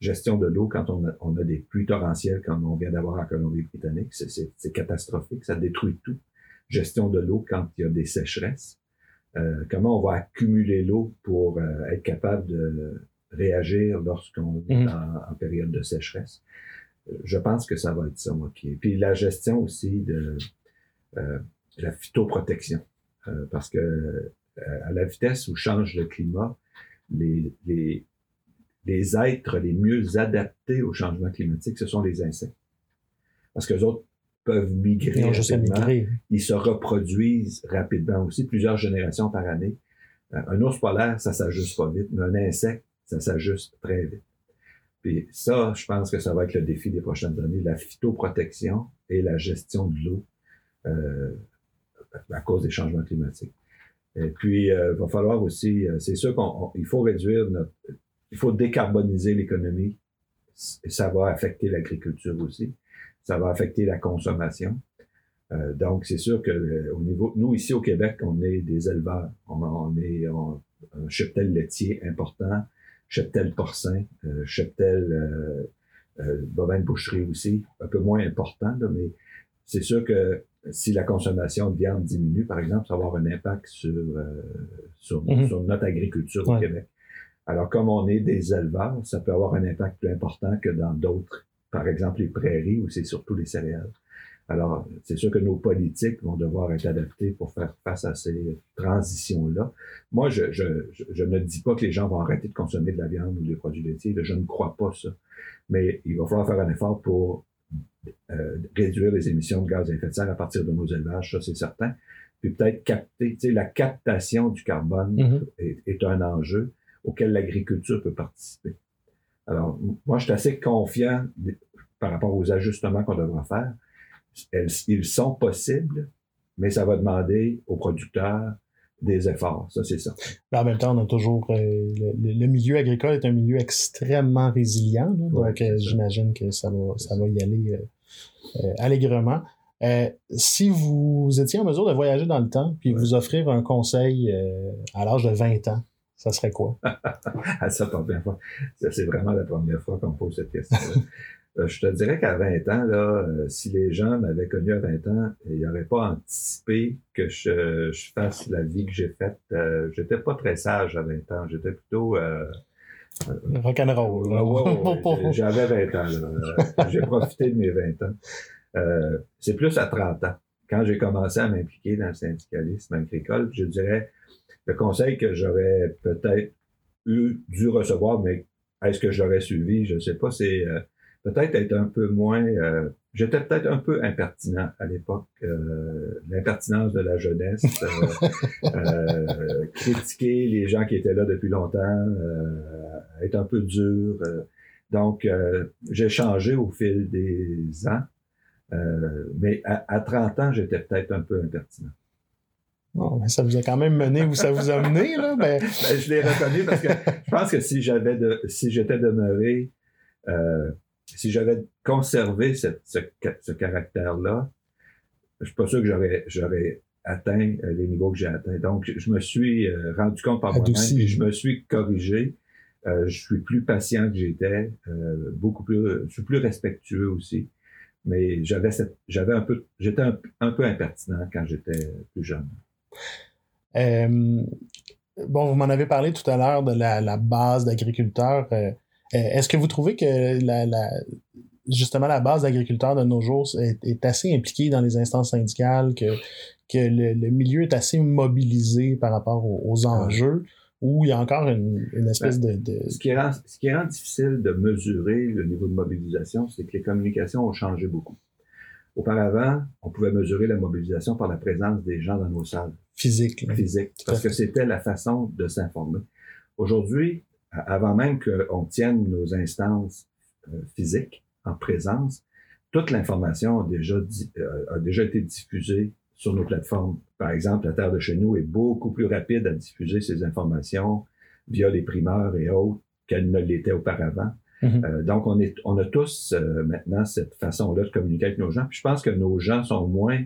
Gestion de l'eau quand on a, on a des pluies torrentielles comme on vient d'avoir en Colombie-Britannique, c'est- catastrophique, ça détruit tout. Gestion de l'eau quand il y a des sécheresses. Euh, comment on va accumuler l'eau pour euh, être capable de réagir lorsqu'on est Mhm. en, en période de sécheresse? Euh, Je pense que ça va être ça, moi. Qui... Puis la gestion aussi de euh, la phytoprotection. Euh, parce que à la vitesse où change le climat, les, les, les êtres les mieux adaptés au changement climatique, ce sont les insectes. Parce que autres peuvent migrer rapidement migrer. ils se reproduisent rapidement aussi, plusieurs générations par année. Euh, Un ours polaire, ça s'ajuste pas vite, mais un insecte, ça s'ajuste très vite. Puis ça, je pense que ça va être le défi des prochaines années, la phytoprotection et la gestion de l'eau euh, à cause des changements climatiques. Et puis, il va falloir aussi, euh, c'est sûr qu'il faut réduire notre, il faut décarboniser l'économie. Ça va affecter l'agriculture aussi. Ça va affecter la consommation. Euh, donc, c'est sûr que euh, au niveau, nous ici au Québec, on est des éleveurs. On, on est on- un cheptel laitier important, cheptel porcin, euh, cheptel euh, euh, bovin de boucherie aussi, un peu moins important, là, mais c'est sûr que si la consommation de viande diminue, par exemple, ça va avoir un impact sur, euh, sur, Mhm. sur notre agriculture au. Québec. Alors, comme on est des éleveurs, ça peut avoir un impact plus important que dans d'autres, par exemple les prairies où c'est surtout les céréales. Alors, c'est sûr que nos politiques vont devoir être adaptées pour faire face à ces transitions-là. Moi, je, je, je, ne dis pas que les gens vont arrêter de consommer de la viande ou des produits laitiers. Je ne crois pas ça. Mais il va falloir faire un effort pour euh, réduire les émissions de gaz à effet de serre à partir de nos élevages, ça c'est certain. Puis peut-être capter, tu sais, la captation du carbone Mhm. est, est un enjeu auquel l'agriculture peut participer. Alors, moi, je suis assez confiant par rapport aux ajustements qu'on devra faire. Ils sont possibles, mais ça va demander aux producteurs des efforts, ça c'est. Mais en même temps, on a toujours. euh, le, milieu agricole est un milieu extrêmement résilient. là. Ouais, donc, euh, ça. j'imagine que ça va, ça va y aller euh, euh, allègrement. Si vous étiez en mesure de voyager dans le temps puis Ouais. vous offrir un conseil à l'âge de 20 ans, ça serait quoi? sa première fois. Ça, c'est vraiment la première fois qu'on me pose cette question. je te dirais qu'à 20 ans, là, euh, si les gens m'avaient connu à 20 ans, ils n'auraient pas anticipé que je, je fasse la vie que j'ai faite. Euh, j'étais pas très sage à 20 ans. J'étais plutôt... Euh, Rock'n'roll. là. Ouais, ouais, ouais, j'ai- J'avais 20 ans. là. Euh, J'ai profité de mes 20 ans. Euh, c'est plus à 30 ans. Quand j'ai commencé à m'impliquer dans le syndicalisme agricole, je dirais le conseil que j'aurais peut-être eu, dû recevoir, mais est-ce que j'aurais suivi? Je ne sais pas. C'est euh, peut-être être un peu moins. Euh, j'étais peut-être un peu impertinent à l'époque. Euh, l'impertinence de la jeunesse, critiquer les gens qui étaient là depuis longtemps, être un peu dur. donc, j'ai changé au fil des ans. mais à, à 30 ans, j'étais peut-être un peu impertinent. Bon, ça vous a quand même mené où ça vous a mené, là. Ben... ben... je l'ai reconnu parce que je pense que si j'avais de, si j'étais demeuré, euh, si j'avais conservé cette, ce, ce caractère-là, je suis pas sûr que j'aurais, j'aurais atteint euh, les niveaux que j'ai atteints. Donc, je me suis euh, rendu compte par moi-même, puis je me suis corrigé. Euh, je suis plus patient que j'étais, euh, beaucoup plus, je suis plus respectueux aussi. Mais j'avais cette, j'avais un peu, j'étais un, un peu impertinent quand j'étais plus jeune. Euh, bon, vous m'en avez parlé tout à l'heure de la, base d'agriculteurs. Euh, euh, est-ce que vous trouvez que la, justement la base d'agriculteurs de nos jours est, assez impliquée dans les instances syndicales, que, que le, milieu est assez mobilisé par rapport aux, enjeux? Ou il y a encore une, espèce ben, de, Ce, qui rend, ce qui rend difficile de mesurer le niveau de mobilisation, c'est que les communications ont changé beaucoup. Auparavant, on pouvait mesurer la mobilisation par la présence des gens dans nos salles. Physique. Physique, parce que c'était la façon de s'informer. Aujourd'hui, avant même qu'on tienne nos instances euh, physiques en présence, toute l'information a déjà, euh, a déjà été diffusée sur nos plateformes. Par exemple, la Terre de chez nous est beaucoup plus rapide à diffuser ces informations via les primeurs et autres qu'elle ne l'était auparavant. Mm-hmm. Euh, donc, on, est, on a tous euh, maintenant cette façon-là de communiquer avec nos gens. Puis je pense que nos gens sont moins,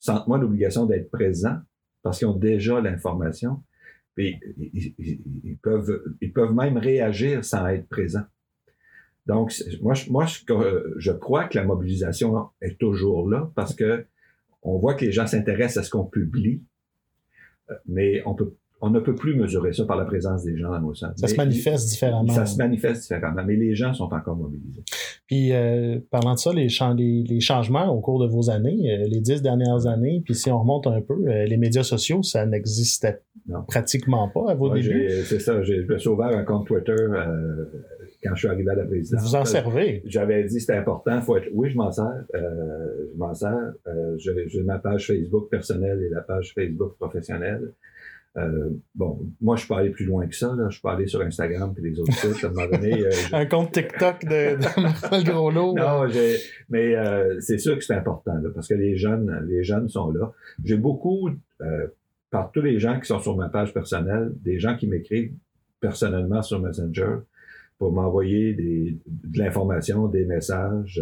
sentent moins l'obligation d'être présents parce qu'ils ont déjà l'information. Puis ils, peuvent, ils peuvent même réagir sans être présents. Donc, moi, je, je, crois que la mobilisation est toujours là parce que on voit que les gens s'intéressent à ce qu'on publie, euh, mais on peut on ne peut plus mesurer ça par la présence des gens dans nos centres. Ça se manifeste différemment. Ça se manifeste différemment, mais les gens sont encore mobilisés. Puis, euh, parlant de ça, les, les, changements au cours de vos années, euh, les dix dernières années, puis si on remonte un peu, euh, les médias sociaux, ça n'existait pratiquement pas à vos débuts? C'est ça, je me suis ouvert un compte Twitter quand je suis arrivé à la présidence. Vous en servez? J'avais dit c'était important. Faut être... Oui, je m'en sers. je m'en sers. J'ai ma page Facebook personnelle et la page Facebook professionnelle. Euh, bon, moi, je peux aller plus loin que ça. Là. Je peux aller sur Instagram et les autres sites. À un moment donné, euh, un compte TikTok de, de Marcel Groslot. non, mais euh, c'est sûr que c'est important là, parce que les jeunes, les jeunes sont là. J'ai beaucoup, euh, par tous les gens qui sont sur ma page personnelle, des gens qui m'écrivent personnellement sur Messenger pour m'envoyer des, de l'information, des messages,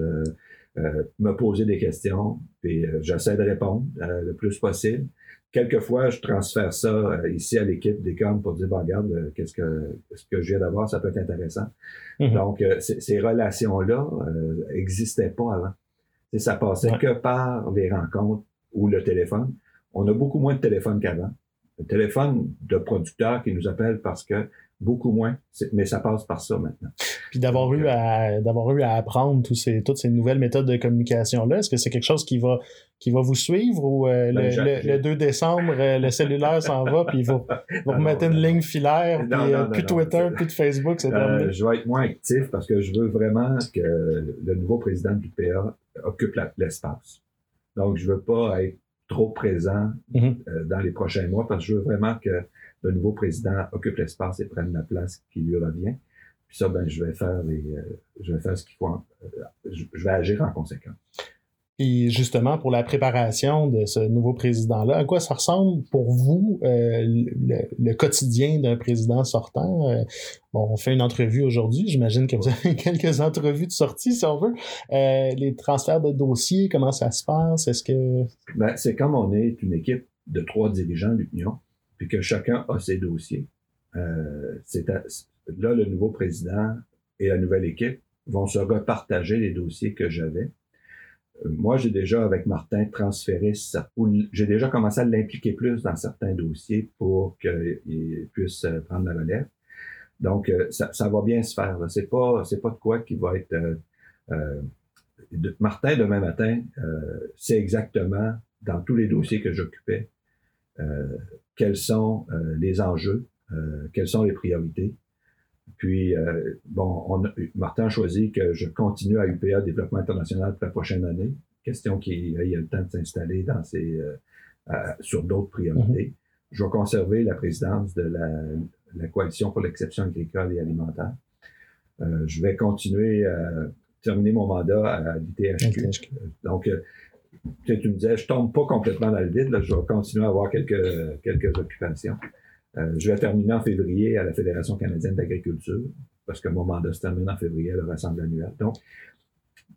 euh, me poser des questions, puis j'essaie de répondre le plus possible quelquefois, je transfère ça euh, ici à l'équipe des com pour dire, bon, regarde, euh, qu'est-ce que, ce que je viens d'avoir, ça peut être intéressant. Mhm. Donc, euh, ces relations-là n'existaient pas avant. Et ça passait que par les rencontres ou le téléphone. On a beaucoup moins de téléphones qu'avant. Le téléphone de producteurs qui nous appellent parce que beaucoup moins, mais ça passe par ça maintenant. Puis d'avoir eu à d'avoir eu à apprendre tous ces, toutes ces nouvelles méthodes de communication là, est-ce que c'est quelque chose qui va qui va vous suivre ou euh, ben, le, 2 décembre euh, le cellulaire s'en va puis vous, vous remettez une ligne filaire puis euh, plus Twitter plus de Facebook c'est terminé. Je vais être moins actif parce que je veux vraiment que le nouveau président du PA occupe l'espace. Donc je veux pas être trop présent mm-hmm. dans les prochains mois parce que je veux vraiment que le nouveau président occupe l'espace et prenne la place qui lui revient. Puis ça, ben, je vais faire les, euh, je vais faire ce qu'il faut, euh, je, vais agir en conséquence. Et justement, pour la préparation de ce nouveau président-là, à quoi ça ressemble pour vous euh, le, quotidien d'un président sortant? bon, on fait une entrevue aujourd'hui. J'imagine que vous avez quelques entrevues de sortie, si on veut. les transferts de dossiers, comment ça se passe? Est-ce que... Ben, c'est comme on est une équipe de trois dirigeants de l'Union puis que chacun a ses dossiers. Euh, là, le nouveau président et la nouvelle équipe vont se repartager les dossiers que j'avais. Moi, j'ai déjà, avec Martin, transféré j'ai déjà commencé à l'impliquer plus dans certains dossiers pour qu'il puisse euh, prendre la relève. Donc, euh, ça, va bien se faire. C'est pas, pas de quoi qui va être. Martin demain matin, c'est exactement dans tous les dossiers que j'occupais quels sont euh, les enjeux, euh, quelles sont les priorités. Puis, euh, bon, on a- Martin a choisi que je continue à UPA Développement International pour la prochaine année. Question qu'il ait le temps de s'installer dans euh, sur d'autres priorités. Je vais conserver la présidence de la, la Coalition pour l'exception agricole et alimentaire. Euh, je vais continuer à terminer mon mandat à l'ITHQ. Donc, euh, tu me disais, je tombe pas complètement dans le vide, je vais continuer à avoir quelques, quelques occupations. Euh, je vais terminer en février à la Fédération canadienne d'agriculture, parce que mon mandat se termine en février à le rassemble annuel. Donc,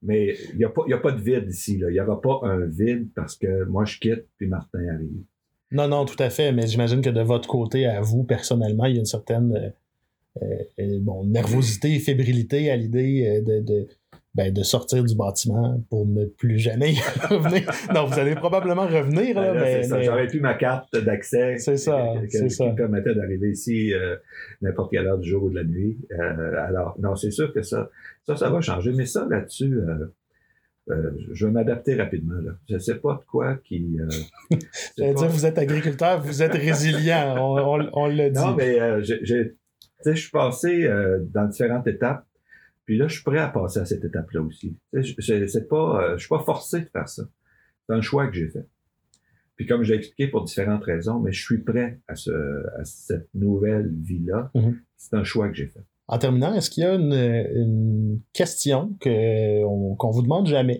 mais il n'y a, a pas de vide ici. Il n'y aura pas un vide parce que moi, je quitte, puis Martin arrive. Non, non, tout à fait, mais j'imagine que de votre côté, à vous, personnellement, il y a une certaine euh, euh, bon, nervosité et fébrilité à l'idée de, ben, de sortir du bâtiment pour ne plus jamais y revenir. Non, vous allez probablement revenir, là, Ben là, mais, J'aurais plus ma carte d'accès C'est ça, que- que- qui me permettait d'arriver ici euh, n'importe quelle heure du jour ou de la nuit. Euh, alors, non, c'est sûr que ça, ça, ça va changer. Mais ça, là-dessus, euh, euh, je vais m'adapter rapidement. Là. Je sais pas de quoi qui... euh, J'allais dire, vous êtes agriculteur, vous êtes résilient, on, on, on l'a dit. Non, mais euh, je suis passé euh, dans différentes étapes, puis là, je suis prêt à passer à cette étape-là aussi. Je- je c'est pas, euh, je suis pas forcé de faire ça. C'est un choix que j'ai fait. Puis comme j'ai expliqué pour différentes raisons, mais je suis prêt à, ce, à cette nouvelle vie-là. Mhm. C'est un choix que j'ai fait. En terminant, est-ce qu'il y a une, une question que, on- qu'on vous demande jamais,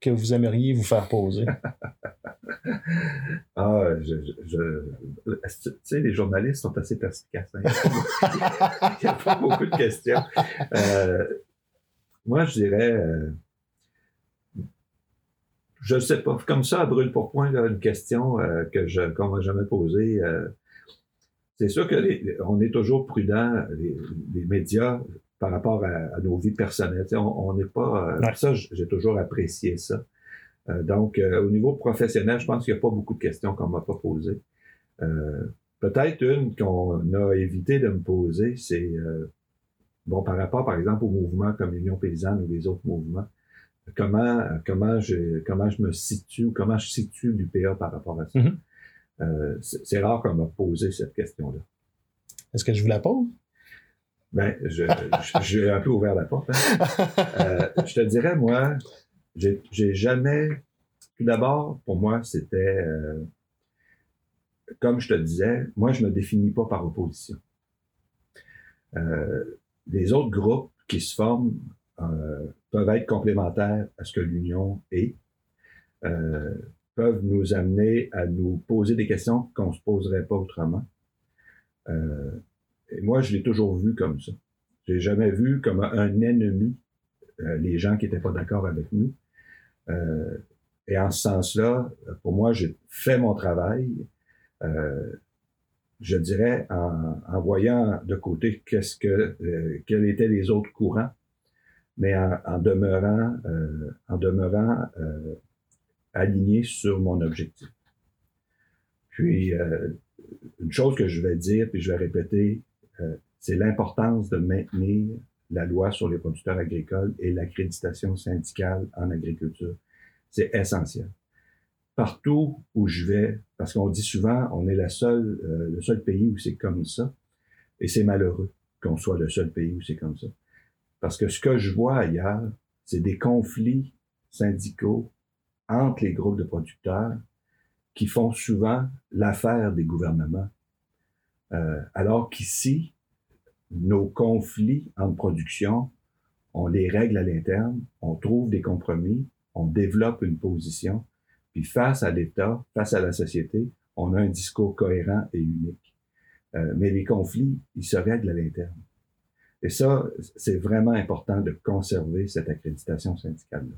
que vous aimeriez vous faire poser? Ah, je, je, je- tu sais, les journalistes sont assez perspicaces. hein? Il n'y a pas beaucoup de questions. Euh, moi, je dirais, euh, je ne sais pas, comme ça, à brûle pour point, là, une question euh, que je qu'on m'a jamais posée. euh, c'est sûr que les- on est toujours prudent, les, les médias, par rapport à, à nos vies personnelles. On n'est pas. euh, Ouais. Ça, j'ai toujours apprécié ça. Donc, au niveau professionnel, je pense qu'il n'y a pas beaucoup de questions qu'on m'a pas posées. Peut-être une qu'on a évité de me poser, c'est euh, bon par rapport, par exemple, au mouvement comme Union paysanne ou les autres mouvements. Comment comment je comment je me situe, comment je situe l'UPA par rapport à ça? Mhm. Euh, c'est rare qu'on m'a posé cette question-là. Est-ce que je vous la pose? Ben, je, je- j'ai un peu ouvert la porte. hein. Euh, je te dirais, moi, j'ai jamais. Tout d'abord, pour moi, c'était. euh, comme je te disais, moi, je me définis pas par opposition. Euh, les autres groupes qui se forment euh, peuvent être complémentaires à ce que l'Union est, euh, peuvent nous amener à nous poser des questions qu'on se poserait pas autrement. Euh, et moi, je l'ai toujours vu comme ça. J'ai jamais vu comme un ennemi euh, les gens qui étaient pas d'accord avec nous. Euh, et en ce sens-là, pour moi, j'ai fait mon travail. euh, je dirais en, en voyant de côté qu'est-ce que euh, quels étaient les autres courants, mais en, en demeurant euh, en demeurant euh, aligné sur mon objectif. Puis euh, une chose que je vais dire puis je vais répéter, euh, c'est l'importance de maintenir la loi sur les producteurs agricoles et l'accréditation syndicale en agriculture. C'est essentiel. Partout où je vais, parce qu'on dit souvent, on est la seule, euh, le seul pays où c'est comme ça, et c'est malheureux qu'on soit le seul pays où c'est comme ça. Parce que ce que je vois ailleurs, c'est des conflits syndicaux entre les groupes de producteurs qui font souvent l'affaire des gouvernements. Euh, alors qu'ici, nos conflits en production, on les règle à l'interne, on trouve des compromis, on développe une position, puis face à l'État, face à la société, on a un discours cohérent et unique. Euh, mais les conflits, ils se règlent à l'interne. Et ça, c'est vraiment important de conserver cette accréditation syndicale-là.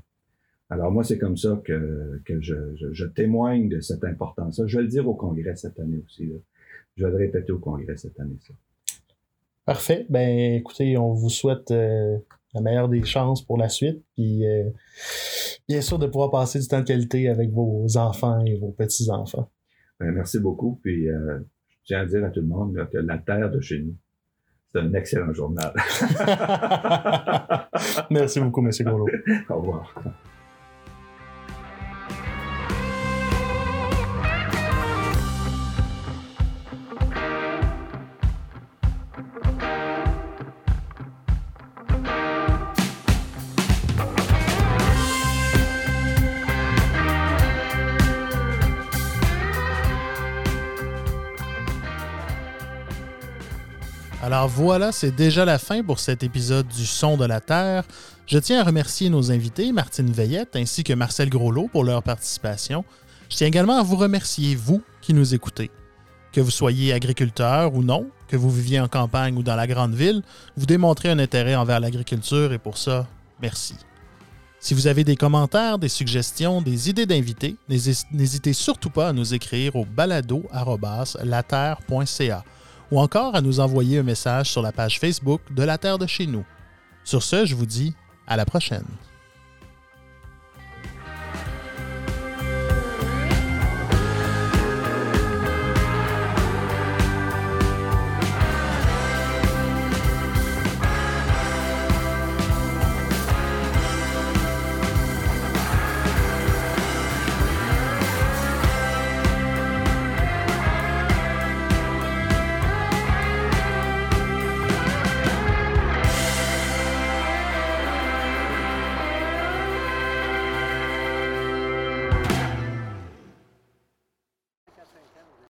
Alors moi, c'est comme ça que, je, témoigne de cette importance-là. Je vais le dire au Congrès cette année aussi. Je vais le répéter au Congrès cette année. Ça. Parfait. Ben, écoutez, on vous souhaite euh, la meilleure des chances pour la suite. Puis, euh, bien sûr, de pouvoir passer du temps de qualité avec vos enfants et vos petits-enfants. Ben, merci beaucoup. Puis, euh, je tiens à dire à tout le monde là, que la terre de chez nous, c'est un excellent journal. Merci beaucoup, M. Golo. Au revoir. Alors voilà, c'est déjà la fin pour cet épisode du Son de la Terre. Je tiens à remercier nos invités, Martine Veillette ainsi que Marcel Groslot, pour leur participation. Je tiens également à vous remercier, vous qui nous écoutez. Que vous soyez agriculteur ou non, que vous viviez en campagne ou dans la grande ville, vous démontrez un intérêt envers l'agriculture et pour ça, merci. Si vous avez des commentaires, des suggestions, des idées d'invités, n'hésitez surtout pas à nous écrire au balado.laterre.ca ou encore à nous envoyer un message sur la page Facebook de La Terre de chez nous. Sur ce, je vous dis à la prochaine.